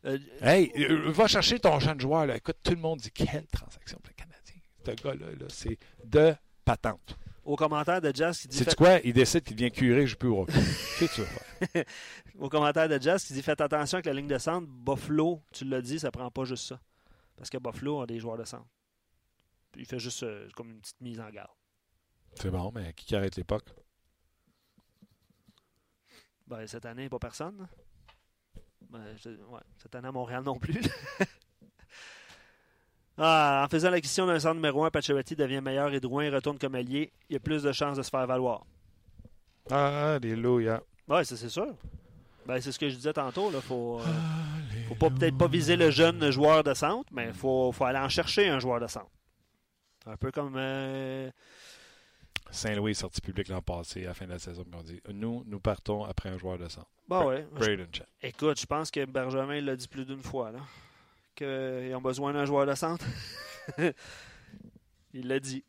Euh, Hey, euh, va chercher ton jeune joueur. Là. Écoute, tout le monde dit quelle transaction pour le Canadien. Ce gars-là, là, c'est de patente. au commentaire de Jazz qui dit C'est faites- quoi? Il décide qu'il devient curé, je peux au hockey. Qu'est-ce que tu vas faire? au commentaire de Jazz qui dit faites attention avec la ligne de centre. Buffalo, tu l'as dit, ça prend pas juste ça. Parce que Buffalo a des joueurs de centre. Il fait juste euh, comme une petite mise en garde. C'est bon, mais qui qui arrête l'époque? Ben, cette année, pas personne. Ben, je- ouais, cette année à Montréal non plus. ah, en faisant l'acquisition d'un centre numéro 1, Pacioretty devient meilleur et Drouin retourne comme allié. Il y a plus de chances de se faire valoir. Ah, Alléluia. Oui, ça c'est sûr. Ben, c'est ce que je disais tantôt. Il faut, euh, faut pas peut-être pas viser le jeune joueur de centre, mais il faut, faut aller en chercher un joueur de centre. Un peu comme euh, Saint-Louis est sorti public l'an passé à la fin de la saison. on dit Nous, nous partons après un joueur de centre. Bah ouais. Braden Chat. Écoute, je pense que Benjamin l'a dit plus d'une fois, là, qu'ils ont besoin d'un joueur de centre. il l'a dit.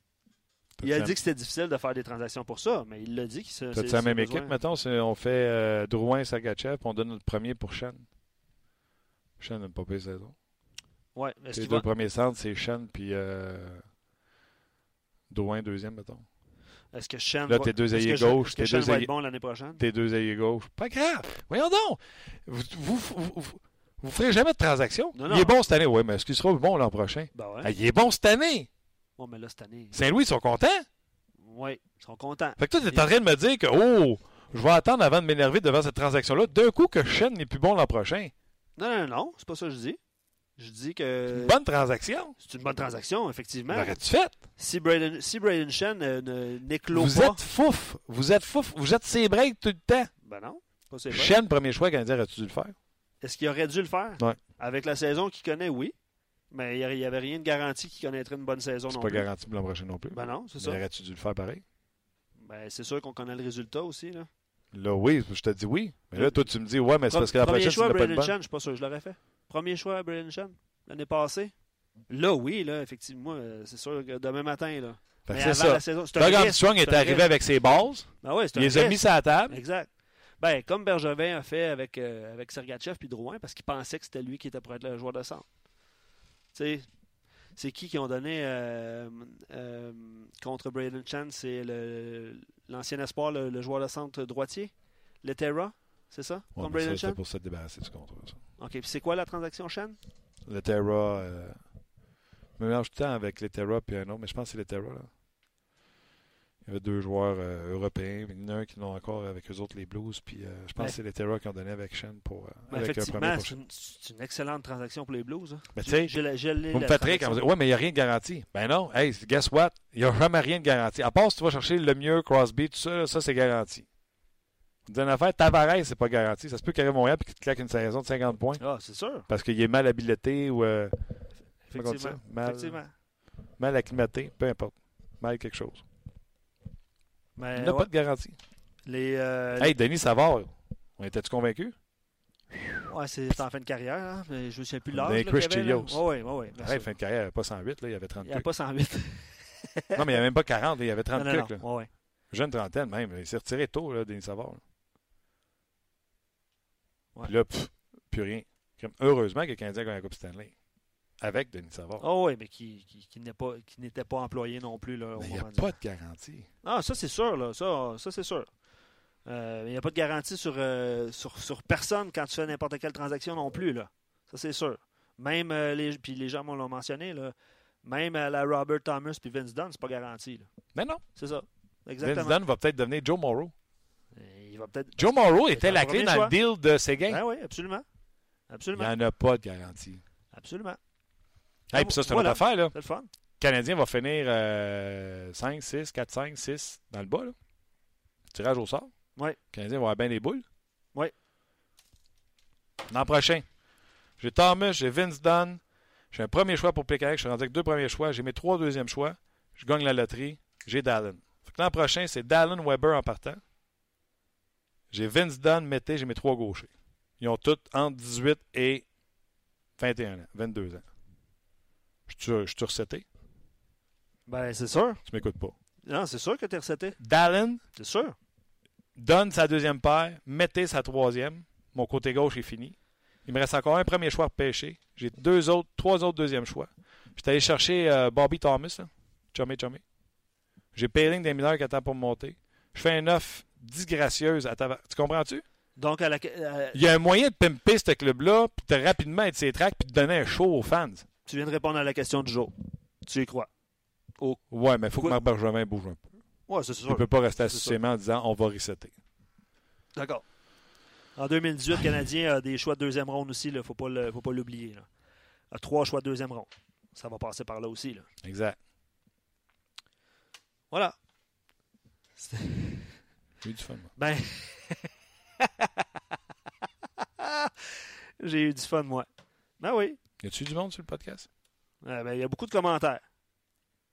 Il a dit que c'était difficile de faire des transactions pour ça, mais il l'a dit que c'est la même équipe, mettons? si on fait euh, Drouin, Sagachev, on donne notre premier pour Shen. Shen n'a pas payé saison. Ouais, est-ce Les deux va, premiers centres, c'est Shen puis euh, Drouin, deuxième, mettons. est-ce que Shen Là, va- tes deux ailiers Shen- gauches, est-ce que tes deux va ailiers- être bon l'année prochaine? Tes deux ailiers gauche. Pas grave. Voyons donc. Vous, vous, vous, vous, vous ferez jamais de transaction. Non, Il non. est bon cette année. Oui, mais est-ce qu'il sera bon l'an prochain? Ben ouais. Ah, il est bon cette année. Bon, mais là, cette année, Saint-Louis, ils sont contents? oui, ils sont contents. Fait que toi, tu es en train de me dire que, oh, je vais attendre avant de m'énerver devant cette transaction-là. D'un coup, que Shen n'est plus bon l'an prochain. Non, non, non, c'est pas ça que je dis. Je dis que Une bonne transaction. c'est une bonne transaction, effectivement. L'aurais-tu fait? Si Braden, si Braden Shen euh, n'éclot Vous pas... êtes fouf. Vous êtes fouf. Vous êtes ses breaks tout le temps. Ben non, pas c'est. Shen, premier choix, Canadien, aurais-tu dû le faire? Est-ce qu'il aurait dû le faire? Ouais. Avec la saison qu'il connaît, oui. Mais il n'y avait rien de garanti qu'il connaîtrait une bonne saison C'est non pas plus. garanti pour l'an prochain non plus. Ben non, c'est Mais ça. aurais-tu dû le faire pareil? Ben, c'est sûr qu'on connaît le résultat aussi. Là. Là, oui, je te dis oui. Mais là, toi, tu me dis, ouais, mais c'est parce que la prochaine, choix, c'est pas de. Shen, je suis pas sûr que je l'aurais fait. Premier choix, Braden Shen, l'année passée. Là, oui, là, effectivement, euh, c'est sûr que demain matin. Là. Mais c'est avant ça. la saison, c'est un Armstrong est arrivé avec ses bases. Ben ouais, Il les a mis sur la table. Exact. Ben, comme Bergevin a fait avec, euh, avec Sergachev puis Drouin, parce qu'il pensait que c'était lui qui était pour être le joueur de centre. Tu sais, c'est qui qui ont donné euh, euh, contre Braden Chan? C'est l'ancien espoir, le, le joueur de centre droitier? Letera, c'est ça? Ouais, contre Braden Chan? pour se débarrasser du contrat. Ça. OK, c'est quoi la transaction Chan? Le Terra. Euh... Je me mélange tout le temps avec le Terra puis un autre, mais je pense que c'est le Terra. Là. Il y avait deux joueurs euh, européens, mais il y en a un qui l'ont encore avec eux autres, les Blues. Puis euh, je pense Ouais. que c'est les Terra qui ont donné avec Shen pour. euh, Ben, avec un effectivement, premier c'est une, excellente transaction pour les Blues. hein. Mais tu J'ai- sais, j'ai la- j'ai Vous me faites rire quand vous dites Ouais, mais il n'y a rien de garanti. Ben non, hey, guess what? Il n'y a jamais rien de garanti. À part si tu vas chercher le mieux, Crosby, tout ça, là, ça c'est garanti. D'une affaire, Tavares, c'est pas garanti. Ça se peut qu'il arrive à Montréal et qu'il te claque une saison de 50 points Ah, c'est sûr. parce qu'il est mal habilité ou euh? Effectivement. Mal, Effectivement. mal acclimaté, peu importe. Mal quelque chose. Mais, Il n'a ouais, pas de garantie. les, euh, Hey, Denis Savard, on était-tu convaincu? Ouais, c'est en fin de carrière, hein, je me souviens plus de l'âge. Chris avait. Chilios. Bien Hey, sûr. fin de carrière, il n'avait pas 108, là, il avait 30 Il n'y a pas 108. Non, mais il n'y avait même pas 40, il y avait 30 non, non, cucs, là. non. Ouais, ouais. Jeune trentaine même. Il s'est retiré tôt, là, Denis Savard. là. Ouais. Puis là, pff, plus rien. Heureusement que le Canadien gagne la Coupe Stanley. Avec Denis Savard. Oh, oui, mais qui, qui, qui n'est pas, qui n'était pas employé non plus. Là, Mais il n'y a pas de garantie. Ah, ça, c'est sûr. Là. Ça, ça c'est sûr. Euh, Il n'y a pas de garantie sur, euh, sur, sur personne quand tu fais n'importe quelle transaction non plus. Là. Ça, c'est sûr. Même, euh, les, puis les gens m'ont l'ont mentionné, là, même la Robert Thomas puis Vince Dunn, c'est pas garanti. là. Mais non. C'est ça. Vince Exactement. Dunn va peut-être devenir Joe Morrow. Il va peut-être. Joe Morrow était la clé dans choix. le deal de Séguin. Ben oui, absolument. Il Absolument. n'y en a pas de garantie. Absolument. Hey, puis ça, c'est une Voilà. autre affaire, là. C'est le fun. Le Canadien va finir euh, 5, 6, 4, 5, 6 dans le bas, là. Tirage au sort. Ouais. Le Canadien va avoir bien des boules. Ouais. L'an prochain, j'ai Thomas, j'ai Vince Dunn. J'ai un premier choix pour Pécaric. Je suis rendu avec deux premiers choix. J'ai mes trois deuxièmes choix. Je gagne la loterie. J'ai Dallin. L'an prochain, c'est Dallin Weber en partant. J'ai Vince Dunn, Mété, j'ai mes trois gauchers. Ils ont tous entre 18 et 21 ans, 22 ans. Je suis recetté. Ben, c'est sûr. Tu m'écoutes pas. Non, c'est sûr que t'es recetté. Dallin C'est sûr. donne sa deuxième paire, mettez sa troisième. Mon côté gauche est fini. Il me reste encore un premier choix à pêcher. J'ai deux autres, trois autres deuxièmes choix. Je suis allé chercher euh, Bobby Thomas, là. Chummy Chummy. J'ai Payling des mineurs qui attend pour me monter. Je fais un offre disgracieuse à ta... Tu comprends-tu? Donc, à la, Il y a un moyen de pimper ce club-là, puis de rapidement être ses tracks, puis de donner un show aux fans. Tu viens de répondre à la question du jour. Tu y crois? Ouais, mais il faut que? Marc Bergevin bouge un peu. Ouais, c'est Il sûr. ne peut pas rester assurément en disant on va resetter. D'accord. En 2018, le Canadien a des choix de deuxième ronde aussi. Il ne faut pas l'oublier. A trois choix de deuxième ronde. Ça va passer par là aussi. Là. Exact. Voilà. J'ai eu du fun, moi. Ben. J'ai eu du fun, moi. Ben oui. Y a-tu du monde sur le podcast? Euh, ben, il y a beaucoup de commentaires.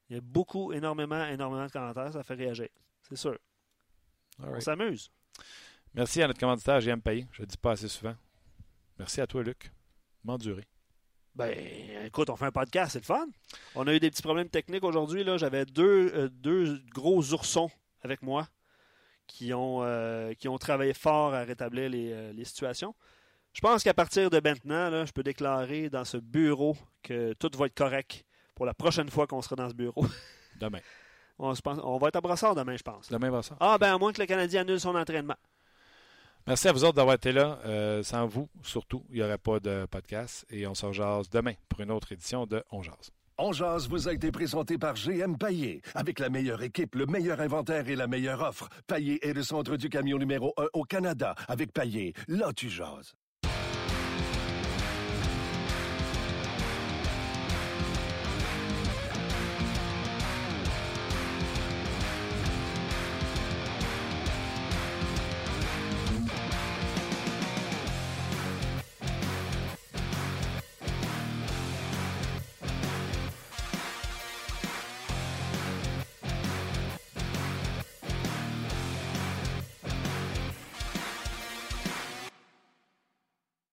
Il y a beaucoup, énormément, énormément de commentaires. Ça fait réagir. C'est sûr. All On right. s'amuse. Merci à notre commanditaire JM Payé. Je ne le dis pas assez souvent. Merci à toi, Luc. M'endurer. Ben, écoute, on fait un podcast, c'est le fun. On a eu des petits problèmes techniques aujourd'hui. là. J'avais deux, euh, deux gros oursons avec moi qui ont, euh, qui ont travaillé fort à rétablir les, les situations. Je pense qu'à partir de maintenant, là, je peux déclarer dans ce bureau que tout va être correct pour la prochaine fois qu'on sera dans ce bureau. Demain. on, se pense- on va être à brassard demain, je pense. Demain ça. Ah, ben à moins que le Canadien annule son entraînement. Merci à vous autres d'avoir été là. Euh, sans vous, surtout, il n'y aurait pas de podcast. Et on se rejase demain pour une autre édition de On Jase. On jase vous a été présenté par GM Paillé. Avec la meilleure équipe, le meilleur inventaire et la meilleure offre. Paillé est le centre du camion numéro 1 au Canada. Avec Paillé, là tu jases.